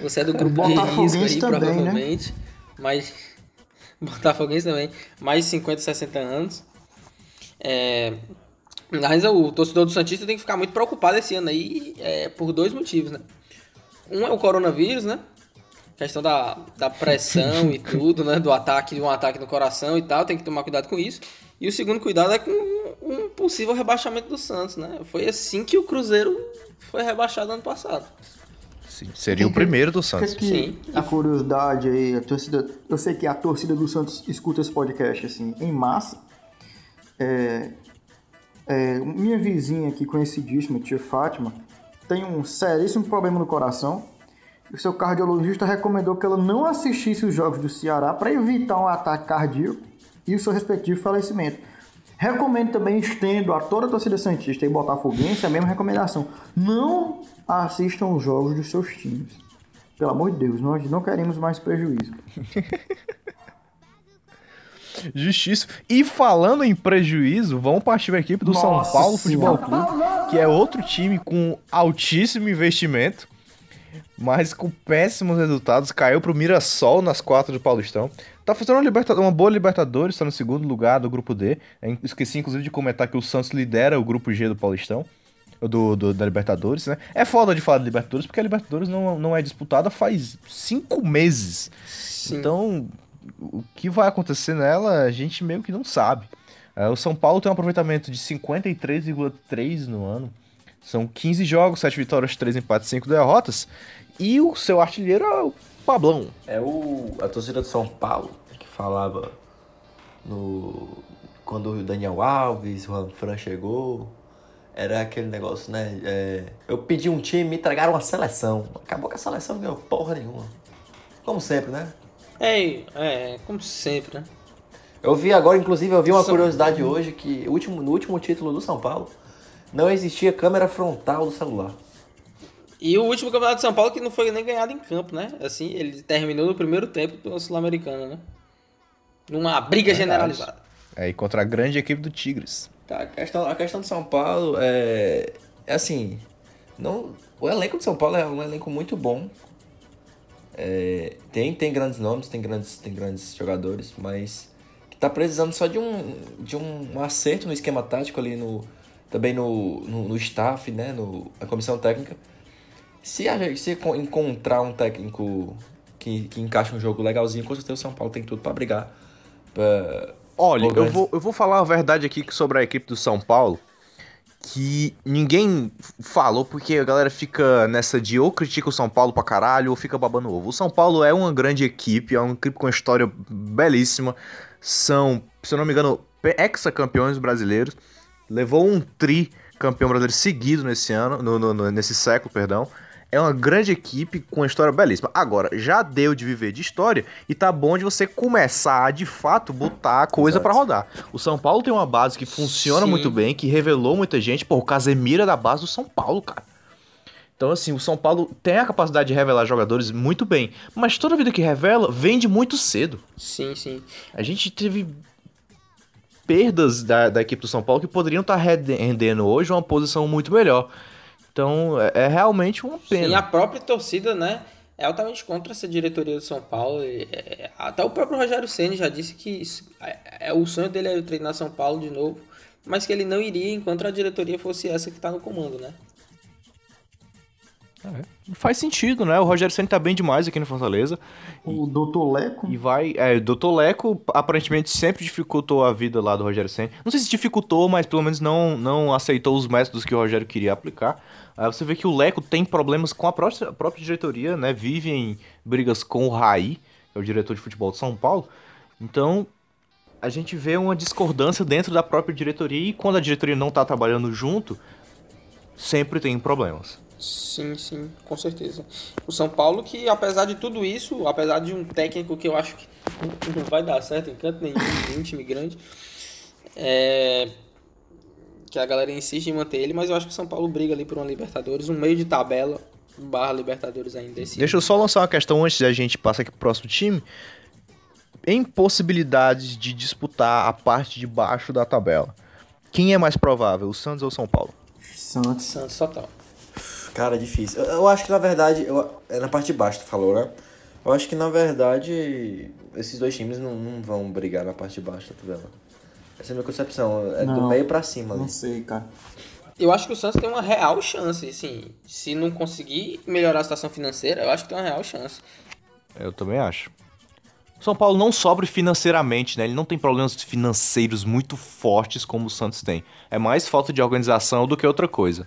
Você é do grupo de Botafoguense risco aí, também, né? provavelmente. Mas. *laughs* Botafoguense também. Mais de 50, 60 anos. É. Mas o torcedor do Santista tem que ficar muito preocupado esse ano aí é, por dois motivos, né? Um é o coronavírus, né? Questão da, da pressão e *laughs* tudo, né? Do ataque, de um ataque no coração e tal, tem que tomar cuidado com isso. E o segundo cuidado é com um possível rebaixamento do Santos, né? Foi assim que o Cruzeiro foi rebaixado ano passado. Sim, seria o primeiro do Santos. aqui Sim. a curiosidade aí, a torcida. Eu sei que a torcida do Santos escuta esse podcast assim, em massa. É, é, minha vizinha aqui, conhecidíssima, tia Fátima, tem um seríssimo problema no coração. E o seu cardiologista recomendou que ela não assistisse os jogos do Ceará para evitar um ataque cardíaco e o seu respectivo falecimento. Recomendo também, estendo a toda a torcida Santista e Botafoguense a mesma recomendação. Não assistam os jogos dos seus times. Pelo amor de Deus, nós não queremos mais prejuízo. *laughs* Justiça. E falando em prejuízo, vamos partir para a equipe do São Nossa Paulo Futebol. Clube, que é outro time com altíssimo investimento, mas com péssimos resultados. Caiu pro Mirassol nas quartas do Paulistão. Tá fazendo uma, liberta- uma boa Libertadores, está no segundo lugar do grupo D. Eu Esqueci, inclusive, de comentar que o Santos lidera o grupo G do Paulistão. Do, do- da Libertadores, né? É foda de falar de Libertadores, porque a Libertadores não, não é disputada faz cinco meses. Sim. Então, o que vai acontecer nela, a gente meio que não sabe. É, o São Paulo tem um aproveitamento de 53,3 no ano. São 15 jogos, 7 vitórias, 3 empates, 5 derrotas. E o seu artilheiro é o Pablão. É o, a torcida do São Paulo que falava no quando o Daniel Alves, o Juan Fran chegou. Era aquele negócio, né? é, eu pedi um time, me entregaram uma seleção. Acabou que a seleção não ganhou porra nenhuma. Como sempre, né? É, é, como sempre, né? Eu vi agora, inclusive, eu vi uma São- curiosidade hoje que último, no último título do São Paulo não existia câmera frontal do celular. E o último campeonato de São Paulo que não foi nem ganhado em campo, né? Assim, ele terminou no primeiro tempo pela Sul-Americana, né? Numa briga generalizada. Aí contra a grande equipe do Tigres. Tá, a questão, a questão do São Paulo é, é assim, não, o elenco de São Paulo é um elenco muito bom. É, tem, tem grandes nomes, tem grandes, tem grandes jogadores, mas que tá precisando só de um, de um, um acerto no esquema tático ali no também no, no, no staff, né, no, na comissão técnica. Se, a, se co- encontrar um técnico que, que encaixa um jogo legalzinho, com certeza o São Paulo tem tudo pra brigar. Pra, Olha, eu vou, eu vou falar a verdade aqui sobre a equipe do São Paulo. Que ninguém falou porque a galera fica nessa de ou critica o São Paulo pra caralho ou fica babando ovo. O São Paulo é uma grande equipe, é uma equipe com uma história belíssima. São, se eu não me engano, ex-campeões brasileiros. Levou um tri campeão brasileiro seguido nesse ano, no- no- no- nesse século, perdão. É uma grande equipe com uma história belíssima. Agora, já deu de viver de história e tá bom de você começar a, de fato, botar a coisa pra rodar. O São Paulo tem uma base que funciona Sim. muito bem, que revelou muita gente. Pô, o Casemiro é da base do São Paulo, cara. Então, assim, o São Paulo tem a capacidade de revelar jogadores muito bem, mas toda vida que revela, vende muito cedo. Sim, sim. A gente teve perdas da, da equipe do São Paulo que poderiam estar rendendo hoje uma posição muito melhor. Então é, é realmente uma pena. E a própria torcida, né? É altamente contra essa diretoria do São Paulo. E, é, até o próprio Rogério Ceni já disse que isso, é, é, o sonho dele é treinar São Paulo de novo, mas que ele não iria enquanto a diretoria fosse essa que está no comando, né? É, faz sentido, né? O Rogério Senna tá bem demais aqui no Fortaleza. O Doutor Leco? E vai. É, o Doutor Leco aparentemente sempre dificultou a vida lá do Rogério Senna. Não sei se dificultou, mas pelo menos não, não aceitou os métodos que o Rogério queria aplicar. Você vê que o Leco tem problemas com a própria, própria diretoria, né? Vive em brigas com o Raí, que é o diretor de futebol de São Paulo. Então, a gente vê uma discordância dentro da própria diretoria e quando a diretoria não tá trabalhando junto, sempre tem problemas. Sim, sim, com certeza. O São Paulo que, apesar de tudo isso, apesar de um técnico que eu acho que não vai dar certo em canto nenhum, nenhum time grande, é... que a galera insiste em manter ele, mas eu acho que o São Paulo briga ali por uma Libertadores, um meio de tabela barra Libertadores ainda esse Deixa eu só lançar uma questão antes de a gente passar aqui pro próximo time. Em possibilidades de disputar a parte de baixo da tabela, quem é mais provável, o Santos ou o São Paulo? Santos. Santos total. Cara, difícil. Eu, eu, acho que na verdade. Eu, é na parte de baixo, tu falou, né? Eu acho que na verdade. Esses dois times não, não vão brigar na parte de baixo da tabela. Essa é a minha concepção. É não, do meio pra cima ali. Não sei, cara. Eu acho que o Santos tem uma real chance, assim. Se não conseguir melhorar a situação financeira, eu acho que tem uma real chance. Eu também acho. São Paulo não sobra financeiramente, né? Ele não tem problemas financeiros muito fortes como o Santos tem. É mais falta de organização do que outra coisa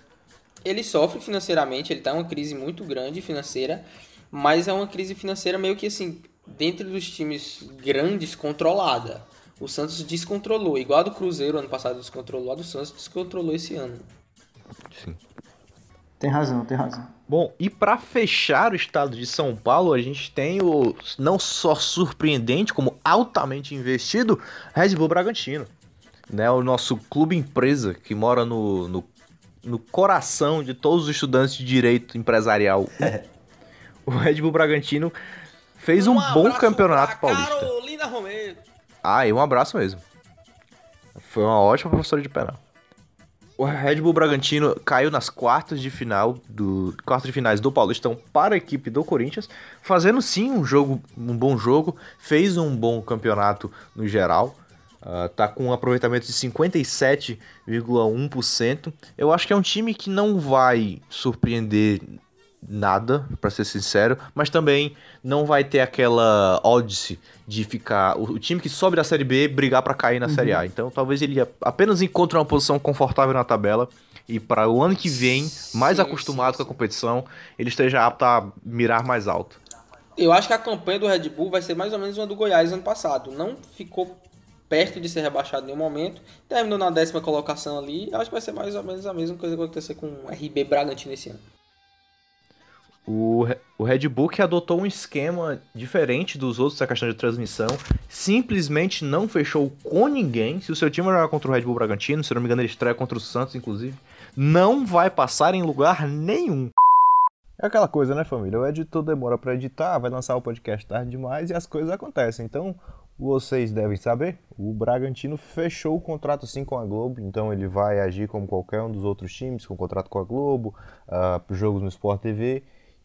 ele sofre financeiramente, ele tá em uma crise muito grande financeira, mas é uma crise financeira meio que assim, dentro dos times grandes, controlada. O Santos descontrolou, igual a do Cruzeiro ano passado descontrolou, a do Santos descontrolou esse ano. Sim. Tem razão, tem razão. Bom, e para fechar o estado de São Paulo, a gente tem o não só surpreendente, como altamente investido, Red Bull Bragantino. Né, o nosso clube empresa que mora no, no no coração de todos os estudantes de direito empresarial. o Red Bull Bragantino fez um, um bom campeonato paulista. Ah, e um abraço mesmo. Foi uma ótima professora de penal. O Red Bull Bragantino caiu nas quartas de final do quartas de finais do Paulistão para a equipe do Corinthians, fazendo sim um jogo, um bom jogo, fez um bom campeonato no geral. Uh, tá com um aproveitamento de 57,1%. Eu acho que é um time que não vai surpreender nada, para ser sincero, mas também não vai ter aquela odds de ficar o, o time que sobe da Série B brigar para cair na uhum. Série A. Então, talvez ele apenas encontre uma posição confortável na tabela e para o ano que vem, mais sim, acostumado sim, com a competição, ele esteja apto a mirar mais alto. Eu acho que a campanha do Red Bull vai ser mais ou menos uma do Goiás ano passado. Não ficou perto de ser rebaixado em nenhum momento. Terminou na décima colocação ali. Acho que vai ser mais ou menos a mesma coisa que vai acontecer com o RB Bragantino esse ano. O, o Red Bull que adotou um esquema diferente dos outros da questão de transmissão, simplesmente não fechou com ninguém. Se o seu time jogar contra o Red Bull Bragantino, se não me engano ele estreia contra o Santos, inclusive, não vai passar em lugar nenhum. É aquela coisa, né, família? O editor demora para editar, vai lançar o podcast tarde demais e as coisas acontecem. Então, vocês devem saber, o Bragantino fechou o contrato sim com a Globo, então ele vai agir como qualquer um dos outros times, com contrato com a Globo, uh, jogos no Sport TV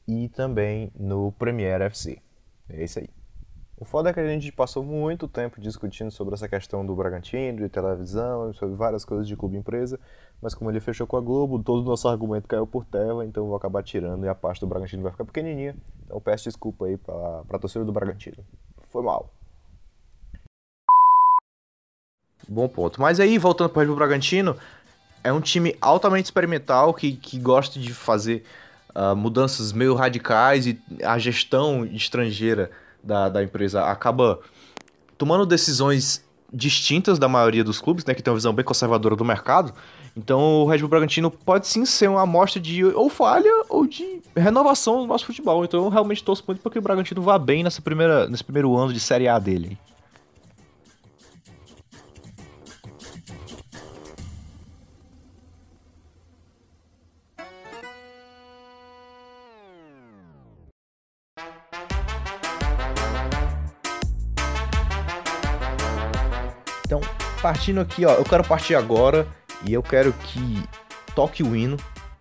e também no Premier FC. É isso aí. O foda é que a gente passou muito tempo discutindo sobre essa questão do Bragantino, de televisão, sobre várias coisas de clube empresa, mas como ele fechou com a Globo, todo o nosso argumento caiu por terra, então eu vou acabar tirando e a parte do Bragantino vai ficar pequenininha. Então peço desculpa aí para a torcida do Bragantino. Foi mal. Bom ponto. Mas aí, voltando para o Bragantino, é um time altamente experimental que, que gosta de fazer uh, mudanças meio radicais e a gestão estrangeira da, da empresa acaba tomando decisões distintas da maioria dos clubes, né, que tem uma visão bem conservadora do mercado. Então o Red Bull Bragantino pode sim ser uma amostra de ou falha ou de renovação do nosso futebol. Então eu realmente torço muito para que o Bragantino vá bem nessa primeira, nesse primeiro ano de Série A dele. Partindo aqui, ó. Eu quero partir agora e eu quero que toque o hino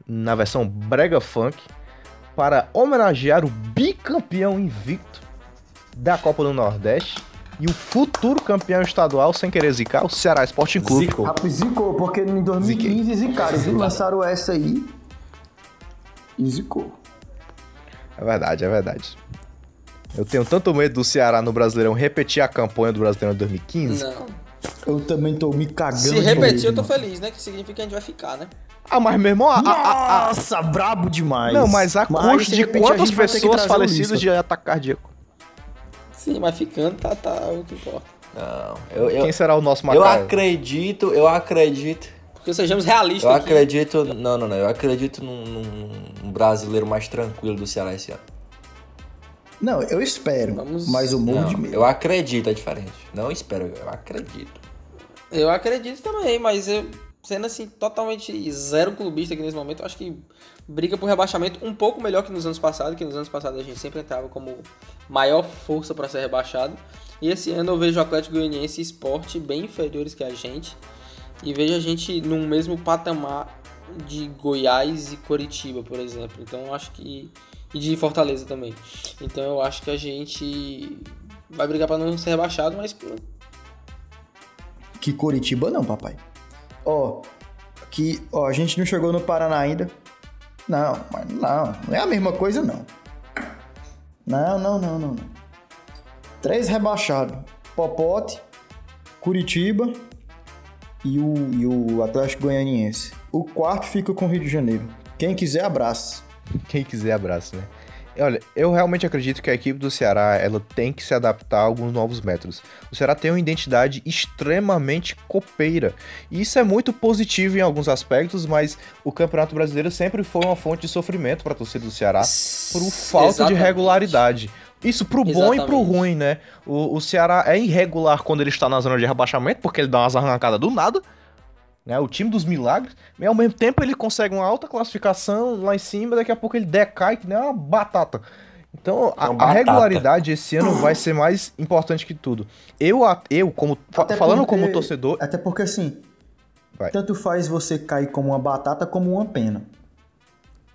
na versão brega funk, para homenagear o bicampeão invicto da Copa do Nordeste e o futuro campeão estadual, sem querer zicar, o Ceará Sporting Clube. Zicou. Rapaz, zicou, porque em 2015 zicaram, viu? Lançaram essa aí e zicou. É verdade, é verdade. Eu tenho tanto medo do Ceará no Brasileirão repetir a campanha do Brasileirão de 2015. Não. Eu também tô me cagando. Se de repetir, eu tô mano. feliz, né? Que significa que a gente vai ficar, né? Ah, mas meu irmão, a, a- a- Nossa, brabo demais. não, mas a Mas, custo de a quantas pessoas falecidas de ataque cardíaco? Sim, mas ficando tá, tá o que importa. Não, eu, eu, Quem será o nosso eu Macaio? acredito, eu acredito. Porque sejamos realistas Eu aqui. acredito. Não, não, não. Eu acredito num, num- num brasileiro mais tranquilo do Ceará esse ano. Não, eu espero, Vamos- mas morro Não, de medo. eu acredito, é diferente. Não espero, eu acredito. Eu acredito também, mas eu, sendo assim, totalmente zero clubista aqui nesse momento, eu acho que briga por rebaixamento um pouco melhor que nos anos passados, que nos anos passados a gente sempre entrava como maior força para ser rebaixado. E esse ano eu vejo o Atlético Goianiense e Sport bem inferiores que a gente. E vejo a gente num mesmo patamar de Goiás e Coritiba, por exemplo. Então eu acho que. E de Fortaleza também. Então eu acho que a gente vai brigar para não ser rebaixado, mas Que Coritiba não, papai. Ó, que, ó, a gente não chegou no Paraná ainda. Não, mas não, não é a mesma coisa não. Não, não, não, não. não. Três rebaixados. Popote, Curitiba e o, e o Atlético Goianiense. O quarto fica com o Rio de Janeiro. Quem quiser, abraça. *laughs* Quem quiser abraço, né? Olha, eu realmente acredito que a equipe do Ceará ela tem que se adaptar a alguns novos métodos. O Ceará tem uma identidade extremamente copeira. E isso é muito positivo em alguns aspectos, mas o Campeonato Brasileiro sempre foi uma fonte de sofrimento para a torcida do Ceará por falta de Exatamente. regularidade. Isso pro bom e pro Exatamente. ruim, né? O, o Ceará é irregular quando ele está na zona de rebaixamento, porque ele dá umas arrancadas do nada. Né? O time dos milagres. E ao mesmo tempo ele consegue uma alta classificação lá em cima, daqui a pouco ele decai que nem uma batata. Então a, a regularidade esse ano vai ser mais importante que tudo. Eu, eu como Até falando porque- como torcedor, Até porque assim, Vai. tanto faz você cair como uma batata como uma pena.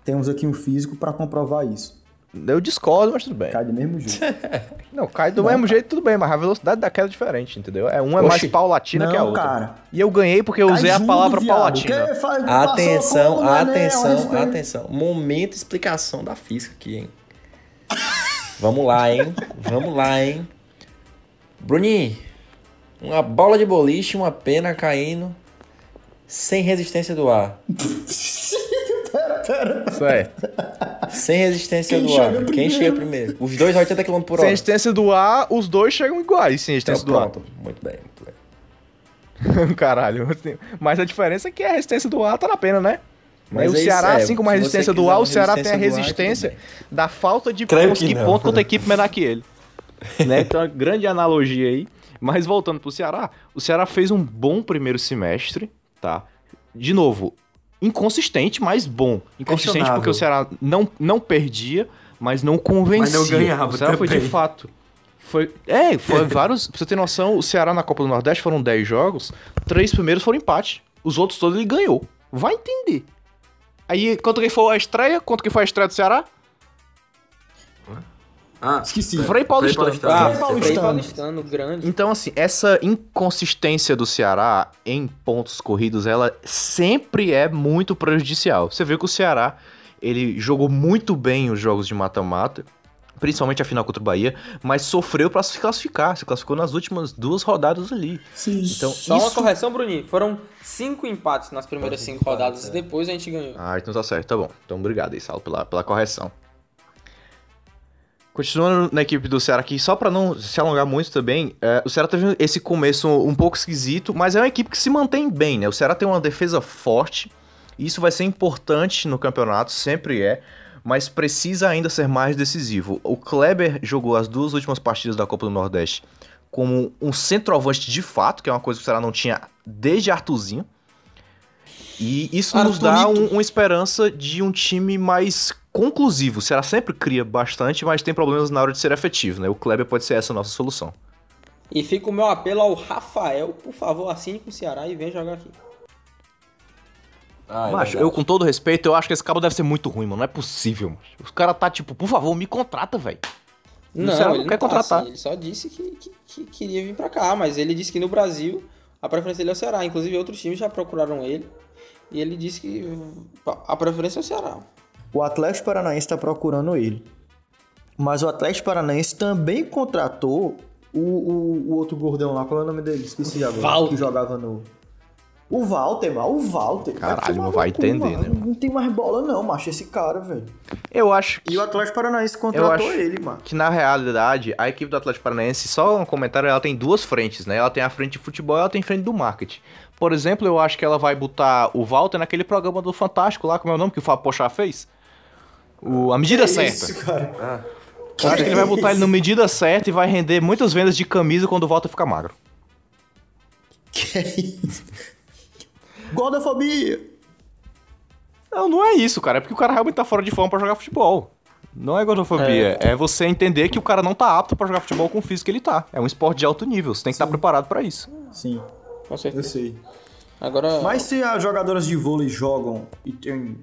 Temos aqui um físico pra comprovar isso. Eu discordo, mas tudo bem. Cai do mesmo jeito. *laughs* Não, cai do mesmo jeito, tudo bem, mas a velocidade da queda é diferente, entendeu? É uma é mais paulatina que a Não, outra. cara. E eu ganhei porque eu Cai usei a junto, palavra viado. paulatina. Faz- Atenção, como, atenção, a atenção. Momento explicação da física aqui, hein? Vamos lá, hein? Vamos lá, hein? Bruninho, uma bola de boliche, uma pena caindo sem resistência do ar. *laughs* Certo. Sem resistência Quem do ar. Quem primeiro? chega primeiro? Os dois a 80 km por Sem hora. resistência do ar, os dois chegam iguais, sem Então, resistência do ar. pronto. Muito bem, muito bem. *laughs* Caralho. Mas a diferença é que a resistência do ar tá na pena, né? Mas o é isso, Ceará, é, assim como a resistência do ar, o Ceará tem a resistência do ar, resistência da falta de Creio conseguir que não. ponto contra a equipe menor que ele. *laughs* né? Então, uma grande analogia aí. Mas voltando pro Ceará, o Ceará fez um bom primeiro semestre, tá? De novo, inconsistente, mas bom. Inconsistente porque o Ceará não, não perdia, mas não convencia. Mas não ganhava O Ceará foi de também. fato. Foi, é, foi *laughs* vários. Pra você ter noção, o Ceará na Copa do Nordeste foram 10 jogos, três primeiros foram empate. Os outros todos ele ganhou. Vai entender. Aí, quanto que foi a estreia? Quanto que foi a estreia do Ceará? Ah, Esqueci. Frei Paulistano. Ah, Frei Paulistano. Frei Paulistano, grande. Então, assim, essa inconsistência do Ceará em pontos corridos, ela sempre é muito prejudicial. Você vê que o Ceará, ele jogou muito bem os jogos de mata-mata, principalmente a final contra o Bahia, mas sofreu pra se classificar. Se classificou nas últimas duas rodadas ali. Sim. Então, Só uma isso... correção, Bruninho. Foram cinco empates nas primeiras cinco Cinco rodadas. é. Depois a gente ganhou. Ah, então tá certo, tá bom. Então obrigado aí, Saulo, pela, pela correção. Continuando na equipe do Ceará aqui, só pra não se alongar muito também, é, o Ceará teve esse começo um pouco esquisito, mas é uma equipe que se mantém bem, né? O Ceará tem uma defesa forte, e isso vai ser importante no campeonato, sempre é, mas precisa ainda ser mais decisivo. O Kleber jogou as duas últimas partidas da Copa do Nordeste como um centroavante de fato, que é uma coisa que o Ceará não tinha desde Artuzinho. E isso nos dá Arthurito. um- uma esperança de um time mais conclusivo. O Ceará sempre cria bastante, mas tem problemas na hora de ser efetivo, né? O Kleber pode ser essa a nossa solução. E fica o meu apelo ao Rafael. Por favor, assine com o Ceará e venha jogar aqui. Ah, é macho, verdade. eu com todo respeito, eu acho que esse cabo deve ser muito ruim, mano. Não é possível, macho. Os caras tá tipo, por favor, me contrata, velho. Não, Ceará não ele quer tá contratar. assim, ele só disse que, que, que queria vir pra cá, mas ele disse que no Brasil a preferência dele é o Ceará. Inclusive outros times já procuraram ele e ele disse que a preferência é o Ceará. O Atlético Paranaense está procurando ele. Mas o Atlético Paranaense também contratou o, o, o outro gordão lá. Qual é o nome dele? Esqueci agora. Walter. Que jogava no. O Walter, mano. O Walter. Caralho, tomar não vai cu, entender, mano. né, mano? Não tem mais bola, não, macho. Esse cara, velho. Eu acho E o Atlético Paranaense Eu contratou acho ele, mano. que na realidade, a equipe do Atlético Paranaense, só um comentário, ela tem duas frentes, né? Ela tem a frente de futebol e ela tem a frente do marketing. Por exemplo, eu acho que ela vai botar o Walter naquele programa do Fantástico lá, como é o nome que o Fábio Pochá fez? O, a medida certa. Isso, cara. Eu acho que ele vai botar ele na medida certa e vai render muitas vendas de camisa quando o Walter ficar magro. Que isso? Gordofobia. Não, não é isso, cara. É porque o cara realmente tá fora de forma pra jogar futebol. Não é gordofobia. É. você entender que o cara não tá apto pra jogar futebol com o físico que ele tá. É um esporte de alto nível. Você tem que estar preparado pra isso. Sim, Com eu certeza. sei. Agora, Mas se as jogadoras de vôlei jogam e tem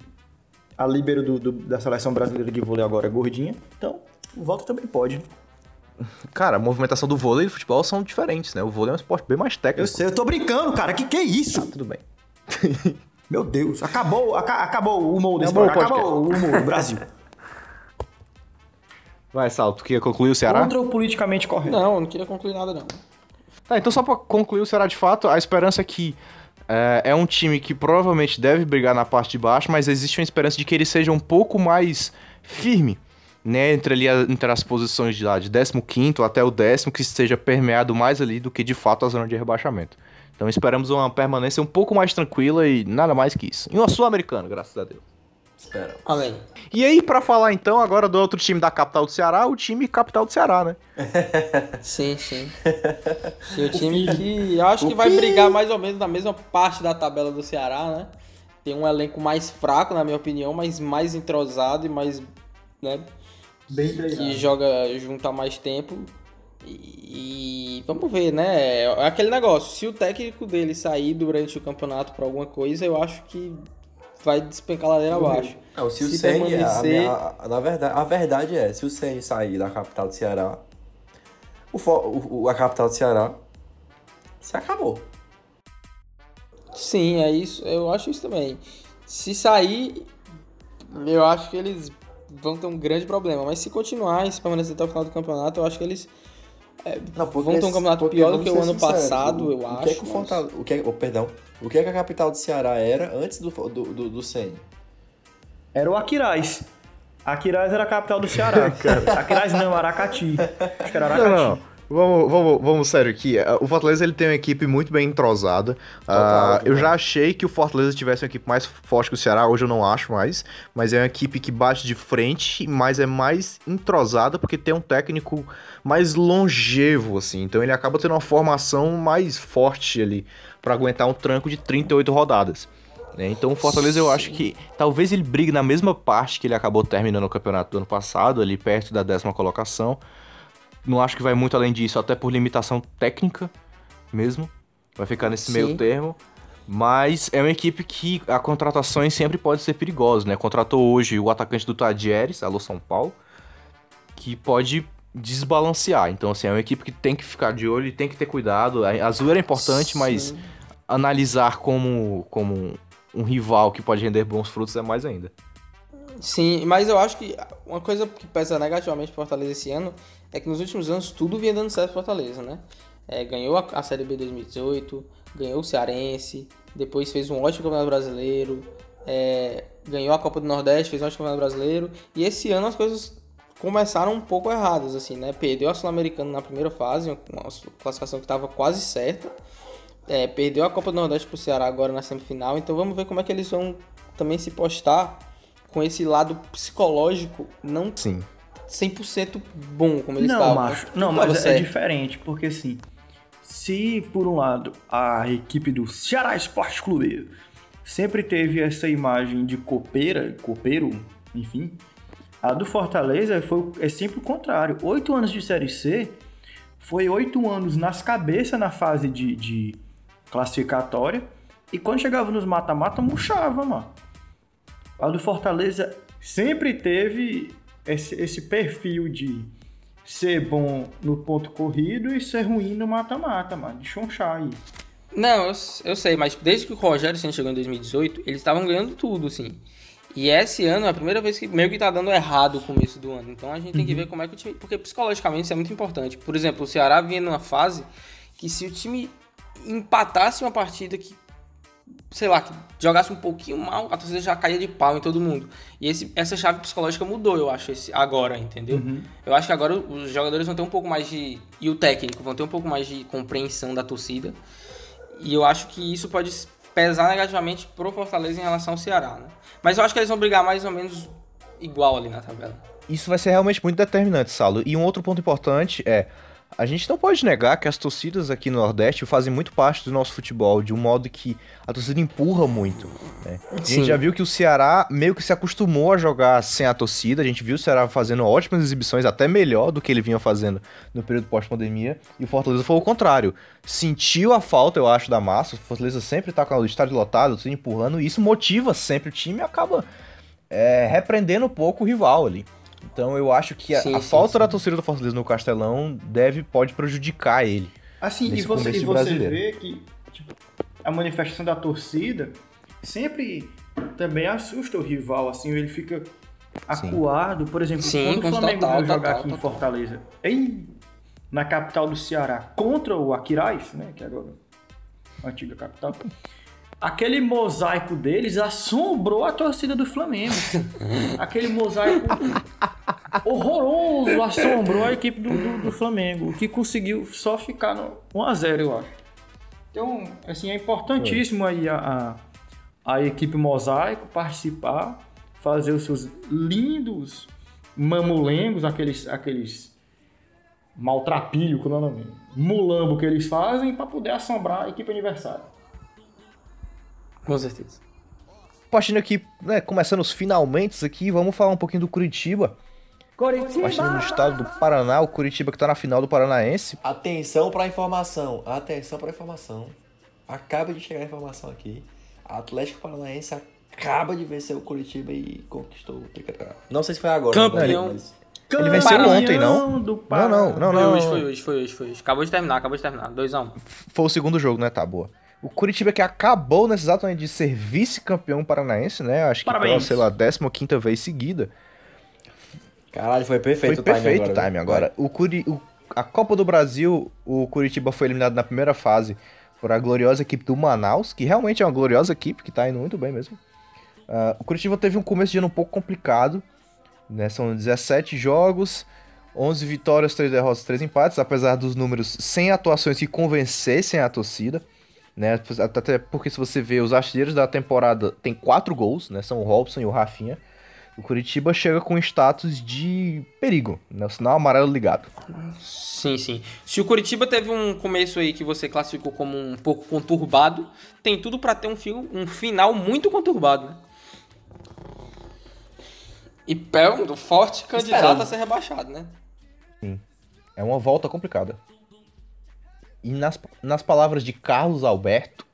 a líbero do, do- da seleção brasileira de vôlei agora é gordinha, então o Walter também pode. Cara, a movimentação do vôlei e do futebol são diferentes, né? O vôlei é um esporte bem mais técnico. Eu sei, eu tô brincando, cara. Que que é isso? Tudo bem. *laughs* Meu Deus, acabou, aca- acabou o humor desse Acabou programa, acabou o humor do Brasil. Vai, Salto, que ia concluir o Ceará? Contra o politicamente correto. não, eu não queria concluir nada não. Tá, então só pra concluir o Ceará de fato, a esperança é que é, é um time que provavelmente deve brigar na parte de baixo, mas existe uma esperança de que ele seja um pouco mais firme, né, entre, ali, entre as posições de lá, de 15º até o décimo, que esteja permeado mais ali do que de fato a zona de rebaixamento. Então esperamos uma permanência um pouco mais tranquila e nada mais que isso. E uma Sul-Americana, graças a Deus. Espera. Amém. E aí, pra falar então agora do outro time da capital do Ceará, o time capital do Ceará, né? *laughs* Sim, sim. *laughs* Sim, o time que eu acho que vai brigar mais ou menos na mesma parte da tabela do Ceará, né? Tem um elenco mais fraco, na minha opinião, mas mais entrosado e mais, né, Bem que treinado. joga junto há mais tempo. E, e vamos ver, né? É aquele negócio. Se o técnico dele sair durante o campeonato por alguma coisa, eu acho que vai despencar a ladeira abaixo. Não, se, o Se Ceni, a, permanecer- minha- a- na verdade, a verdade é, se o Ceni sair da capital do Ceará, o, fo- o- o- a capital do Ceará se acabou. Sim, é isso. Eu acho isso também. Se sair, eu acho que eles vão ter um grande problema. Mas se continuar e se permanecer até o final do campeonato, eu acho que eles Não, vão ter um campeonato porque pior do que o ano sinceros, passado, o, eu o acho. Que é que o mas- Fortaleza, o que é, oh, perdão, o que é que a capital do Ceará era antes do do, do, do? Era o Aquiraz. Aquiraz era a capital do Ceará. *laughs* Aquiraz não, Aracati. Acho que era Aracati. Não, não. Vamos, vamos, vamos sério aqui. O Fortaleza ele tem uma equipe muito bem entrosada. Ah, eu já achei que o Fortaleza tivesse uma equipe mais forte que o Ceará, hoje eu não acho mais. Mas é uma equipe que bate de frente, mas é mais entrosada porque tem um técnico mais longevo, assim. Então ele acaba tendo uma formação mais forte ali pra aguentar um tranco de 38 rodadas. né? Então o Fortaleza eu acho que talvez ele brigue na mesma parte que ele acabou terminando o campeonato do ano passado, ali perto da décima colocação. Não acho que vai muito além disso, até por limitação técnica mesmo. Vai ficar nesse Sim. meio termo. Mas é uma equipe que a contratações sempre pode ser perigosa, né? Contratou hoje o atacante do Tadieres, alô São Paulo, que pode desbalancear. Então, assim, é uma equipe que tem que ficar de olho e tem que ter cuidado. A zoeira é importante, mas Sim. analisar como, como um rival que pode render bons frutos é mais ainda. Sim, mas eu acho que uma coisa que pesa negativamente pro Fortaleza esse ano é que nos últimos anos tudo vinha dando certo Fortaleza, né? É, ganhou a, a Série B 2018, ganhou o Cearense, depois fez um ótimo Campeonato Brasileiro, é, ganhou a Copa do Nordeste, fez um ótimo Campeonato Brasileiro, e esse ano as coisas começaram um pouco erradas, assim, né? Perdeu a Sul-Americana na primeira fase, uma classificação que estava quase certa, é, perdeu a Copa do Nordeste pro Ceará agora na semifinal, então vamos ver como é que eles vão também se postar com esse lado psicológico não Sim. 100% bom como eles não, estavam. macho. Não, Tava mas é certo. diferente, porque assim, se por um lado a equipe do Ceará Esporte Clube sempre teve essa imagem de copeira, copeiro, enfim, a do Fortaleza foi, é sempre o contrário. Oito anos de Série C foi oito anos nas cabeças na fase de, de classificatória E quando chegava nos mata-mata, murchava, mano. A do Fortaleza sempre teve esse, esse perfil de ser bom no ponto corrido e ser ruim no mata-mata, mano. De chonchar aí. Não, eu, eu sei, mas desde que o Rogério Senna chegou em 2018, eles estavam ganhando tudo, assim. E esse ano é a primeira vez que meio que tá dando errado o começo do ano. Então a gente tem que ver como é que o time. Porque psicologicamente isso é muito importante. Por exemplo, o Ceará vinha numa fase que se o time empatasse uma partida que, sei lá, que jogasse um pouquinho mal, a torcida já caía de pau em todo mundo. E esse, essa chave psicológica mudou, eu acho, esse, agora, entendeu? Eu acho que agora os jogadores vão ter um pouco mais de. E o técnico vão ter um pouco mais de compreensão da torcida. E eu acho que isso pode pesar negativamente pro Fortaleza em relação ao Ceará, né? Mas eu acho que eles vão brigar mais ou menos igual ali na tabela. Isso vai ser realmente muito determinante, Saulo. E um outro ponto importante é. A gente não pode negar que as torcidas aqui no Nordeste fazem muito parte do nosso futebol, de um modo que a torcida empurra muito. né? A Sim. gente já viu que o Ceará meio que se acostumou a jogar sem a torcida. A gente viu o Ceará fazendo ótimas exibições, até melhor do que ele vinha fazendo no período pós-pandemia. E o Fortaleza foi o contrário. Sentiu a falta, eu acho, da massa. O Fortaleza sempre tá com o estádio lotado, tudo empurrando. E isso motiva sempre o time e acaba é, repreendendo um pouco o rival ali. Então eu acho que a, Sim, a sim, falta sim. da torcida do Fortaleza no Castelão deve, pode prejudicar ele. Assim, e você, e você vê que tipo, a manifestação da torcida sempre também assusta o rival, assim, ele fica acuado. Por exemplo, Sim, quando o Flamengo total, veio jogar total, aqui em total. Fortaleza, em, na capital do Ceará, contra o Aquiraz, né, que é agora a antiga capital, aquele mosaico deles assombrou a torcida do Flamengo. *laughs* Aquele mosaico horroroso assombrou a equipe do, do, do Flamengo, que conseguiu só ficar no 1x0, eu acho. Então, assim, é importantíssimo aí a, a, a equipe Mosaico participar, fazer os seus lindos mamulengos, aqueles, aqueles maltrapilho, como é o nome? Mulambo que eles fazem para poder assombrar a equipe aniversária. Com certeza. Partindo aqui, né, começando os finalmente aqui, vamos falar um pouquinho do Curitiba. Partindo do estado do Paraná, o Curitiba que tá na final do Paranaense. Atenção pra informação. Atenção pra informação. Acaba de chegar a informação aqui. Atlético Paranaense acaba de vencer o Curitiba e conquistou o tricampeonato. Não sei se foi agora. Campeão. né, mas- Ele venceu Campeão ontem, não? do Não, Pará. não, não, Foi não. hoje, foi hoje, foi hoje, foi hoje. Acabou de terminar, acabou de terminar. 2x1. Foi o segundo jogo, né? Tá, boa. O Curitiba que acabou nesse exato momento de ser vice-campeão paranaense, né? Acho que pela, Parabéns. sei lá, 15 vez seguida. Caralho, foi perfeito Foi o time perfeito agora. agora. O Curi... o- A Copa do Brasil, o Curitiba foi eliminado na primeira fase por a gloriosa equipe do Manaus, que realmente é uma gloriosa equipe, que tá indo muito bem mesmo. Ah, o Curitiba teve um começo de ano um pouco complicado, né? São 17 jogos, 11 vitórias, 3 derrotas, 3 empates, apesar dos números sem atuações que convencessem a torcida. Né? Até porque se você vê os artilheiros da temporada tem 4 gols, né? São o Robson e o Rafinha. O Curitiba chega com status de perigo, né? O sinal amarelo ligado. Sim, sim. Se o Curitiba teve um começo aí que você classificou como um pouco conturbado, tem tudo pra ter um, fio, um final muito conturbado, né? E é um forte candidato Esperando. a ser rebaixado, né? É uma volta complicada. E nas, nas palavras de Carlos Alberto,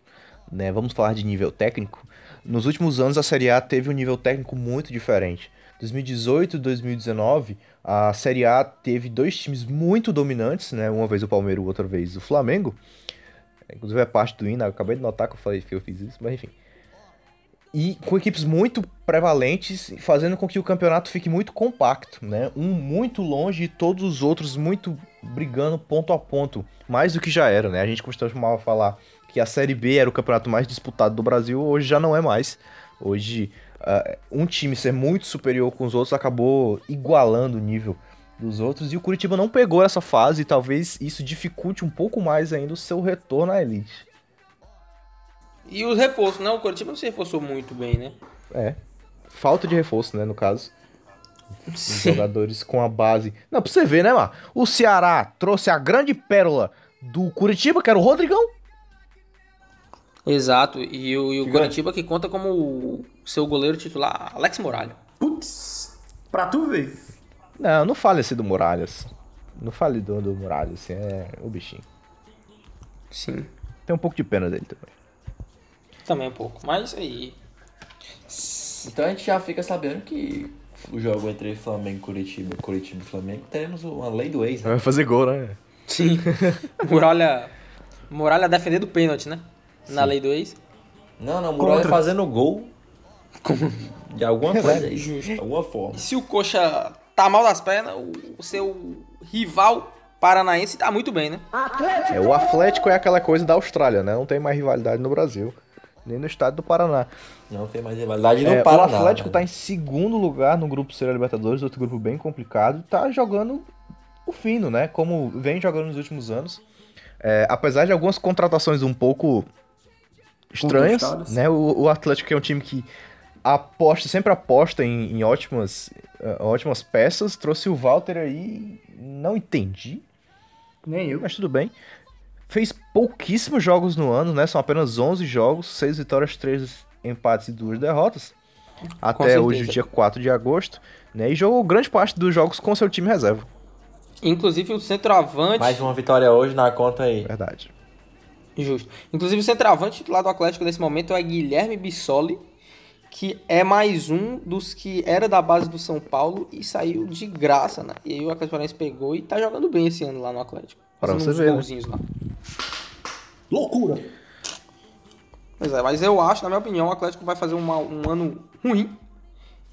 né, vamos falar de nível técnico, nos últimos anos a Série A teve um nível técnico muito diferente. 2018 e 2019, a Série A teve dois times muito dominantes, né, uma vez o Palmeiras, outra vez o Flamengo. Inclusive é parte do hino, eu acabei de notar que eu falei que eu fiz isso, mas enfim. E com equipes muito prevalentes, fazendo com que o campeonato fique muito compacto, né? Um muito longe e todos os outros muito brigando ponto a ponto, mais do que já era, né? A gente costumava falar que a Série B era o campeonato mais disputado do Brasil, hoje já não é mais. Hoje, ah, um time ser muito superior com os outros acabou igualando o nível dos outros e o Curitiba não pegou essa fase e talvez isso dificulte um pouco mais ainda o seu retorno à elite. E os reforços, né? O Curitiba não se reforçou muito bem, né? É. Falta de reforço, né, no caso. Os jogadores com a base. Não, pra você ver, né, mano? O Ceará trouxe a grande pérola do Curitiba, que era o Rodrigão. Exato. E o, e o que conta como o seu goleiro titular, Alex Moralho. Putz, pra tu ver. Não, não fale assim do Muralhas. Não fale do, do Muralhas, assim, é o bichinho. Sim. Tem um pouco de pena dele também. Também um pouco. Mas aí. Então a gente já fica sabendo que o jogo entre Flamengo e Curitiba, Curitiba e Flamengo, teremos uma lei do ex, né? Vai fazer gol, né? Sim. Muralha. Muralha defender do pênalti, né? Na lei do ex. Não, não, o Muralha Contra. fazendo gol de alguma coisa aí, de alguma forma. E se o Coxa tá mal das pernas, o, seu rival paranaense tá muito bem, né? É, o Atlético é aquela coisa da Austrália, né? Não tem mais rivalidade no Brasil, nem no estado do Paraná. Não tem mais rivalidade no É, Paraná. o Atlético né? tá em segundo lugar no grupo C da Libertadores, outro grupo bem complicado, tá jogando o fino, né? Como vem jogando nos últimos anos. É, apesar de algumas contratações um pouco estranhas, né? O, o Atlético é um time que aposta, sempre aposta em, em ótimas, eh, ótimas peças. Trouxe o Walter aí, não entendi, Nem eu. mas tudo bem. Fez pouquíssimos jogos no ano, né? São apenas 11 jogos, 6 vitórias, 3 empates e 2 derrotas. Até certeza. hoje, dia 4 de agosto, né? E jogou grande parte dos jogos com seu time reserva. Inclusive o centroavante. Mais uma vitória hoje na conta aí. Verdade. Justo. Inclusive o centroavante titular do Atlético nesse momento é Guilherme Bissoli, que é mais um dos que era da base do São Paulo e saiu de graça, né? E aí o Atlético Paranaense pegou e tá jogando bem esse ano lá no Atlético. Pra Fazendo você uns ver, né? golzinhos lá. Loucura. Pois é, mas eu acho, na minha opinião, o Atlético vai fazer uma- um ano ruim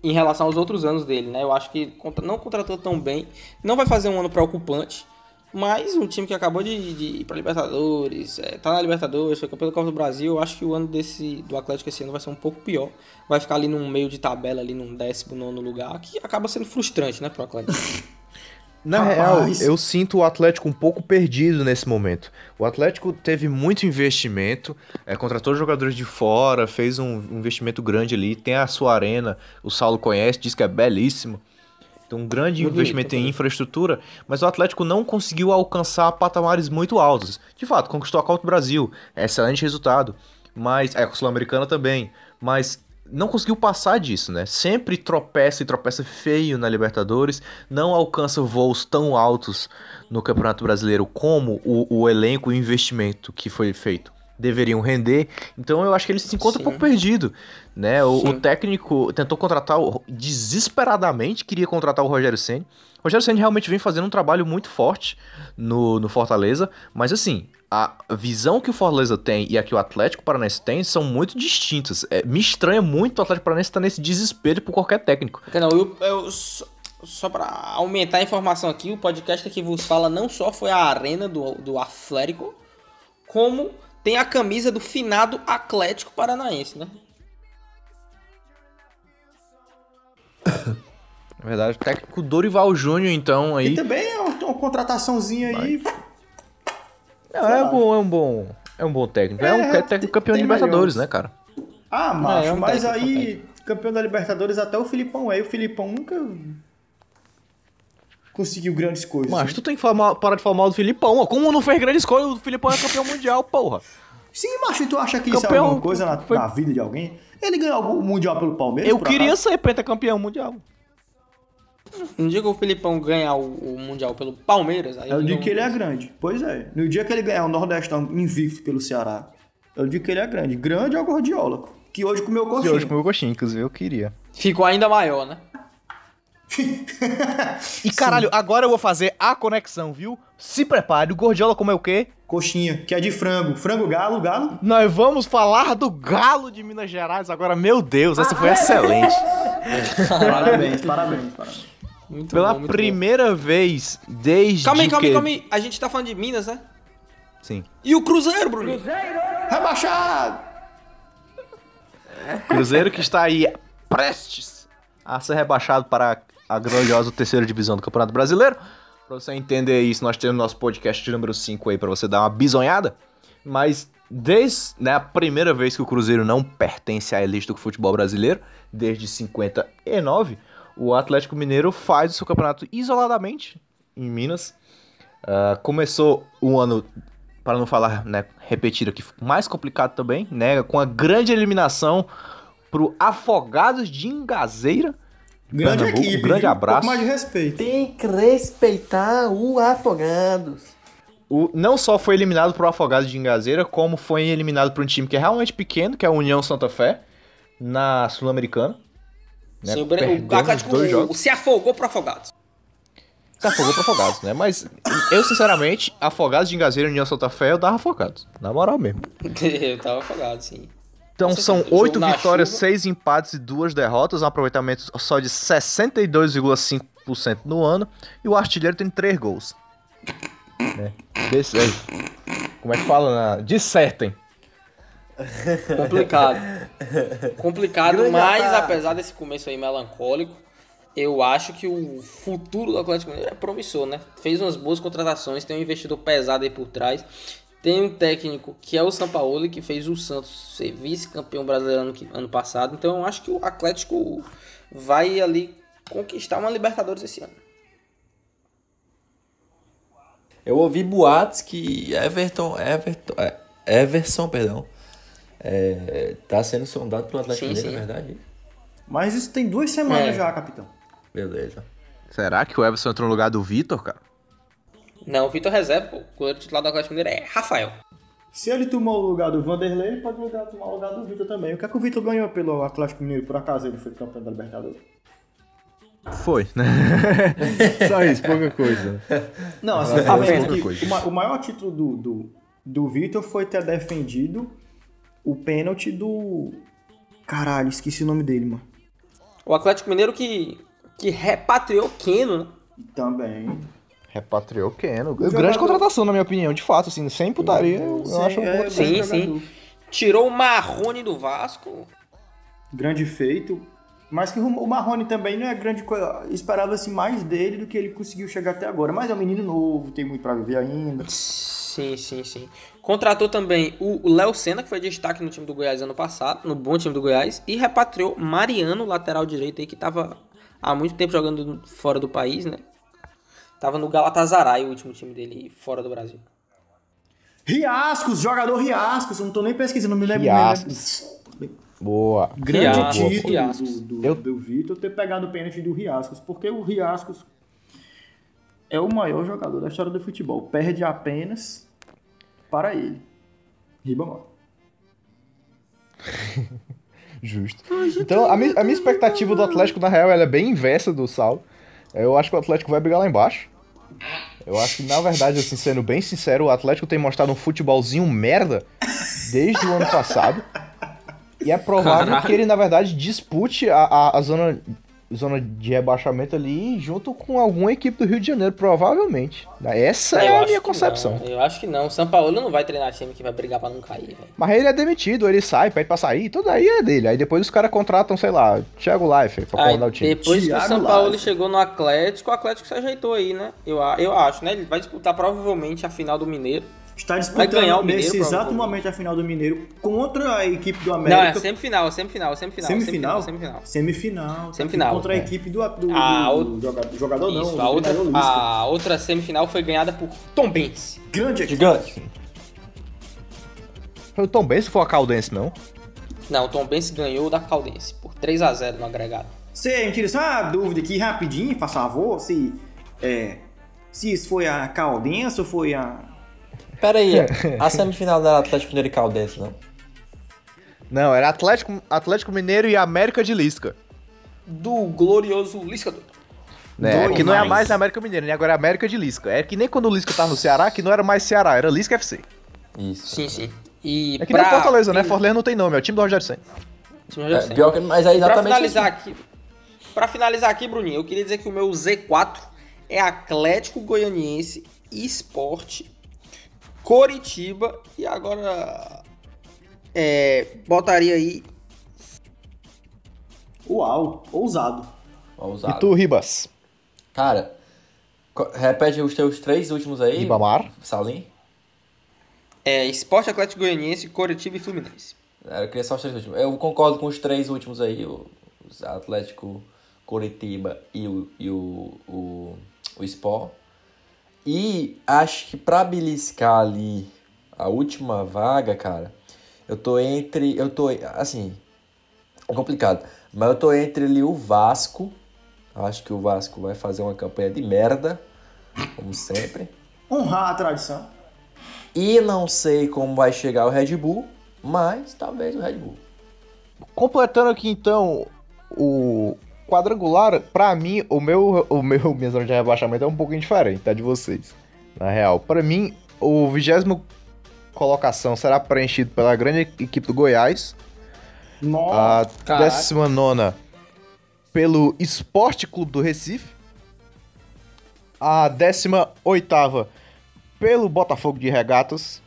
em relação aos outros anos dele, né? Eu acho que contra- não contratou tão bem, não vai fazer um ano preocupante, mas um time que acabou de, de ir pra Libertadores, é, tá na Libertadores, foi campeão da Copa do Brasil, eu acho que o ano desse do Atlético esse ano vai ser um pouco pior. Vai ficar ali num meio de tabela, ali num décimo nono lugar, que acaba sendo frustrante, né, pro Atlético. *laughs* Na Rapaz. real, eu sinto o Atlético um pouco perdido nesse momento. O Atlético teve muito investimento, é, contratou jogadores de fora, fez um investimento grande ali, tem a sua arena, o Saulo conhece, diz que é belíssimo. Então, um grande Muito investimento bonito, em bonito. infraestrutura, mas o Atlético não conseguiu alcançar patamares muito altos. De fato, conquistou a Copa do Brasil, é excelente resultado, mas é a Sul-Americana também, mas não conseguiu passar disso, né? Sempre tropeça e tropeça feio na Libertadores, não alcança voos tão altos no Campeonato Brasileiro como o, o elenco e o investimento que foi feito deveriam render. Então eu acho que ele se encontra Sim. um pouco perdido, né? O, o técnico tentou contratar o, desesperadamente, queria contratar o Rogério Ceni. O Rogério Ceni realmente vem fazendo um trabalho muito forte no, no Fortaleza, mas assim, a visão que o Fortaleza tem e a que o Atlético Paranaense tem são muito distintas. É, me estranha muito o Atlético Paranaense estar nesse desespero por qualquer técnico. Entendeu? Eu, eu só, pra aumentar a informação aqui, o podcast que vos fala não só foi a arena do, do Atlético, como tem a camisa do finado Atlético Paranaense, né? Na verdade, o técnico Dorival Júnior, então, aí. E também é uma, uma contrataçãozinha aí. Não, é, bom, é um bom. É um bom técnico. É, um É, técnico campeão de Libertadores, melhores. né, cara? Ah, macho, é um mas técnico, aí, campeão da Libertadores, até o Filipão é. E o Filipão nunca conseguiu grandes coisas. Mas tu tem que falar parar de falar mal do Filipão. ó. Como não fez grande escolha, o Filipão é campeão mundial, porra. Sim, macho, e tu acha que isso é Campeão alguma coisa na, foi- na vida de alguém? Ele ganhou algum Mundial pelo Palmeiras? Eu queria acaso? ser pentacampeão mundial. No dia que o Filipão ganhar o, o Mundial pelo Palmeiras, aí. É o dia não- que ele é grande. Pois é. No dia que ele ganhar o Nordestão invicto pelo Ceará, é o dia que ele é grande. Grande é o Gordiola, que hoje comeu coxinha. hoje com o meu coxinha, inclusive, eu queria. Ficou ainda maior, né? E caralho, agora eu vou fazer a conexão, viu? Se prepare, o Gordiola comeu o quê? Coxinha, que é de frango. Frango, galo, galo. Nós vamos falar do Galo de Minas Gerais agora. Meu Deus, essa foi excelente. *laughs* Parabéns, parabéns, parabéns. Muito Pela bom, muito primeira vez desde Calma aí, calma que... aí, calma aí. A gente tá falando de Minas, né? Sim. E o Cruzeiro, Bruno? Rebaixado! Cruzeiro que está aí prestes a ser rebaixado para a grandiosa terceira divisão do Campeonato Brasileiro. Pra você entender isso, nós temos nosso podcast número 5 aí pra você dar uma bisonhada. Mas desde né, a primeira vez que o Cruzeiro não pertence à elite do futebol brasileiro, desde 59, o Atlético Mineiro faz o seu campeonato isoladamente em Minas. Ah, começou o ano, para não falar, né, repetir aqui, mais complicado também, né, com a grande eliminação pro Afogados de Ingazeira. Grande Pernambuco, equipe. grande viu? abraço. Um pouco mais de respeito. Tem que respeitar o Afogados. o, não só foi eliminado pro Afogados de Ingazeira, como foi eliminado por um time que é realmente pequeno, que é a União Santa Fé, na Sul-Americana. Né? Sim, o, Atlético dois o- jogos. se afogou pro Afogados. Se afogou pro Afogados, né? Mas eu, sinceramente, Afogados de Ingazeira e União Santa Fé, eu dava Afogados. Na moral mesmo. *laughs* Eu tava afogado, sim. Então são oito na vitórias, seis empates e duas derrotas, um aproveitamento só de 62,5% no ano, e o artilheiro tem três gols. Né? Desse aí. Como é que fala? Né? Dissertem. *laughs* Complicado. Complicado, Grande mas apesar desse começo aí melancólico, eu acho que o futuro do Atlético Mineiro é promissor, né? Fez umas boas contratações, tem um investidor pesado aí por trás. Tem um técnico que é o Sampaoli, que fez o Santos ser vice-campeão brasileiro ano, ano passado. Então eu acho que o Atlético vai ali conquistar uma Libertadores esse ano. Eu ouvi boatos que Everton, Everton, é, Everson, perdão, é, tá sendo sondado pelo Atlético Mineiro, sim. é verdade? Mas isso tem duas semanas É. já, capitão. Beleza. Será que o Everson entrou no lugar do Vitor, cara? Não, o Vitor Reserva, pô, o goleiro titular do Atlético Mineiro é Rafael. Se ele tomou o lugar do Vanderlei, ele pode lugar- tomar o lugar do Vitor também. O que é que o Vitor ganhou pelo Atlético Mineiro? Por acaso ele foi campeão da Libertadores? Foi, né? *laughs* Só isso, pouca coisa. Não, assim, Apenas sabendo pouca que coisa. o maior título do, do, do Vitor foi ter defendido o pênalti do. Caralho, esqueci o nome dele, mano. O Atlético Mineiro que, que repatriou Keno, né? Também. Repatriou o Keno. jogador- Grande contratação, na minha opinião, de fato, assim, sem putaria, eu, eu Sim, acho uma é, boa bom Sim, jogador. sim. Tirou o Marrone do Vasco. Grande feito. Mas que o o Marrone também não é grande coisa. Esperava-se mais dele do que ele conseguiu chegar até agora. Mas é um menino novo, tem muito pra viver ainda. Sim, sim, sim. Contratou também o Léo Senna, que foi destaque no time do Goiás ano passado, no bom time do Goiás, e repatriou Mariano, lateral direito aí, que tava há muito tempo jogando fora do país, né? Tava no Galatasaray, o último time dele fora do Brasil. Riascos, jogador Riascos. Eu não tô nem pesquisando, não me lembro. Riascos. Boa. Grande Riascos. título Riascos. do, do, Eu- do Vitor ter pegado o pênalti do Riascos, porque o Riascos é o maior jogador da história do futebol. Perde apenas para ele. Ribamar. *laughs* Justo. Então, a minha, a minha expectativa do Atlético, na real, ela é bem inversa do Saulo. Eu acho que o Atlético vai brigar lá embaixo. Eu acho que, na verdade, assim, sendo bem sincero, o Atlético tem mostrado um futebolzinho merda desde o ano passado. E é provável Caralho. que ele, na verdade, dispute a, a, a zona, zona de rebaixamento ali junto com alguma equipe do Rio de Janeiro, provavelmente. Essa é Eu a acho minha concepção. não, Eu acho que não. O São Paulo não vai treinar time que vai brigar pra não cair, velho. Mas aí ele é demitido, ele sai, pede pra sair, tudo aí é dele. Aí depois os caras contratam, sei lá, Thiago Leifert pra comandar o time. depois que o Thiago São Paulo Leifert. chegou no Atlético, o Atlético se ajeitou aí, né? Eu, a- eu acho, né? Ele vai disputar provavelmente a final do Mineiro. Está Vai disputando ganhar o Mineiro, nesse exato momento a final do Mineiro contra a equipe do Não, América. é semifinal, semifinal, semifinal. Semifinal? Semifinal. Semifinal. Semifinal, Contra a é. equipe do, do, Ah, do- o- do jogador, jogador não, Isso, do a outra, a outra semifinal foi ganhada por Tom Benz. Grande equipe. Gigante. Foi o Tom Benz se for a Caldense, não? Não, o Tom Benz ganhou da Caldense por 3 a 0 no agregado. Você, a gente tira só uma dúvida aqui rapidinho, por favor, se, é, se isso foi a Caldense ou foi a... Pera aí, *laughs* a semifinal da Atlético Mineiro e Caldense, não? Não, era Atlético, Atlético Mineiro e América de Lisca. Do glorioso Lisca Doido. Né? Que não é mais. América Mineiro, né? Agora é América de Lisca. É que nem quando o Lisca tava no Ceará, que não era mais Ceará, era Lisca FC. Isso. Sim, sim. E É que nem pra- Fortaleza, né? Fortaleza não tem nome, é o time do Rogério Senna. É, pior que, mas é E pra exatamente finalizar assim. aqui, para finalizar aqui, Bruninho, eu queria dizer que o meu Z4 é Atlético Goianiense, Esporte, Coritiba e agora é, botaria aí Uau, ousado. Ousado. E tu, Ribas? Cara, repete os teus três últimos aí, Ribamar? Salim. é, Esporte, Atlético Goianiense, Coritiba e Fluminense. Eu queria só os três últimos. Eu concordo com os três últimos aí, o os Atlético, Coritiba e o, e o, o, o Sport. E acho que pra beliscar ali a última vaga, cara, eu tô entre. Eu tô. Assim. É complicado. Mas eu tô entre ali o Vasco. Acho que o Vasco vai fazer uma campanha de merda. Como sempre. Honrar a tradição. E não sei como vai chegar o Red Bull, mas talvez o Red Bull. Completando aqui então o quadrangular, pra mim, o meu, o meu *laughs* minha zona de rebaixamento é um pouquinho diferente, tá? De vocês. Na real. Pra mim, o vigésimo colocação será preenchido pela grande equipe do Goiás. Nossa, A décima nona pelo Esporte Clube do Recife. A décima oitava pelo Botafogo de Regatas.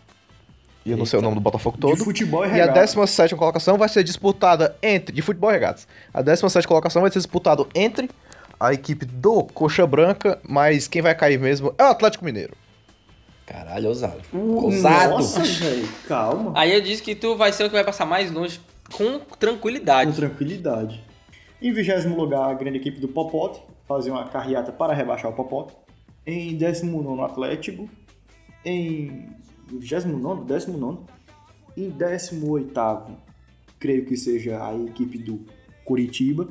E eu não sei o nome do Botafogo todo. de futebol e E a regata. 17 colocação vai ser disputada entre. De futebol e regatas. A 17 colocação vai ser disputada entre a equipe do Coxa Branca, mas quem vai cair mesmo é o Atlético Mineiro. Caralho, ousado. Uh, Ousado. Nossa, velho, calma. Aí eu disse que tu vai ser o que vai passar mais longe com tranquilidade. Com tranquilidade. Em vigésimo lugar, a grande equipe do Popote, fazer uma carreata para rebaixar o Popote. Em 19 Atlético. Em 29, 19. Em 18 creio que seja a equipe do Curitiba.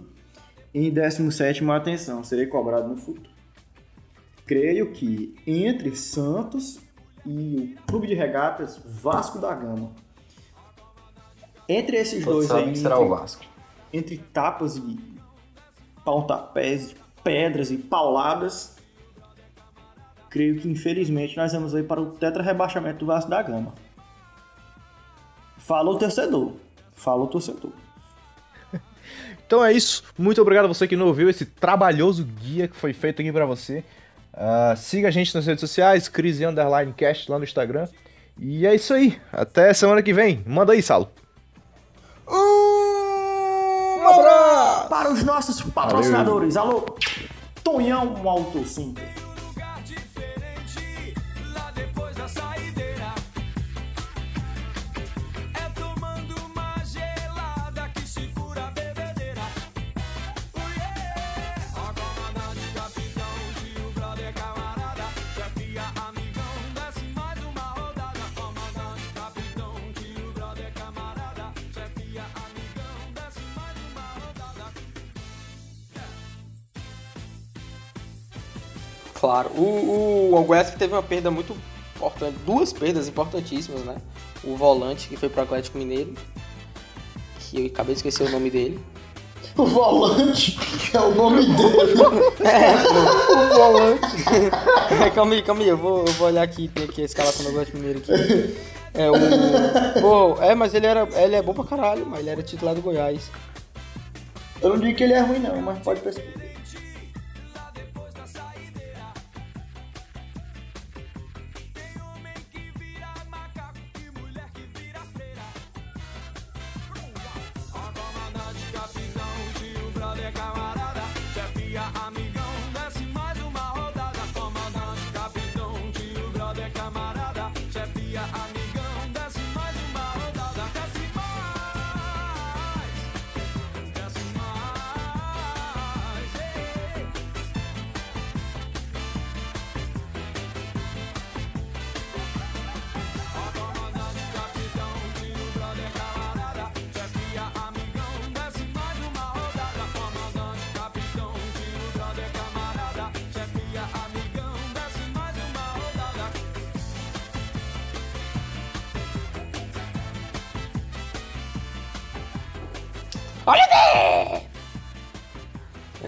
Em 17 atenção, serei cobrado no futuro. Creio que entre Santos e o Clube de Regatas Vasco da Gama. Entre esses Todos dois aí, que será entre- o Vasco. entre tapas e pontapés, pedras e pauladas, creio que infelizmente nós vamos aí para o tetra rebaixamento do Vasco da Gama. Fala o torcedor. Fala o torcedor. *laughs* Então é isso. Muito obrigado a você que não ouviu esse trabalhoso guia que foi feito aqui pra você. Ah, siga a gente nas redes sociais, Crise Underline Cast lá no Instagram. E é isso aí. Até semana que vem. Manda aí, Salo. Um abraço para os nossos patrocinadores. Alô, Tonhão Auto Claro. O, o, o teve uma perda muito importante, duas perdas importantíssimas, né? O volante que foi pro Atlético Mineiro, que eu acabei de esquecer o nome dele. O volante, que é o nome dele. *laughs* o volante. calma aí, calma aí, eu vou, eu vou olhar aqui, tem aqui a escalação do Atlético Mineiro aqui. É o. Pô, é, mas ele era. Ele é bom pra caralho, mas ele era titular do Goiás. Eu não digo que ele é ruim, não, mas pode pesquisar.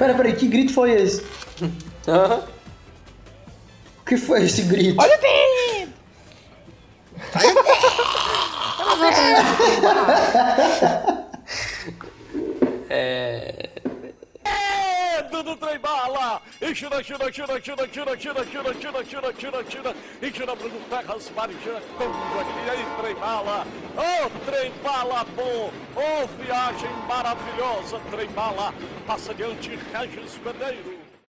Pera, pera, que grito foi esse? Aham. O que foi esse grito? Olha o tempo! Dudu trem bala! E tira, tira, tira, tira, tira, tira, tira, tira, tira, tira, tira, e tira Bruno Terras, Marijana, Congo, aqui, aí, trem bala! Ô, trem bala bom! Ô, viagem maravilhosa, trem bala! Passa adiante, Regis Verdeiro!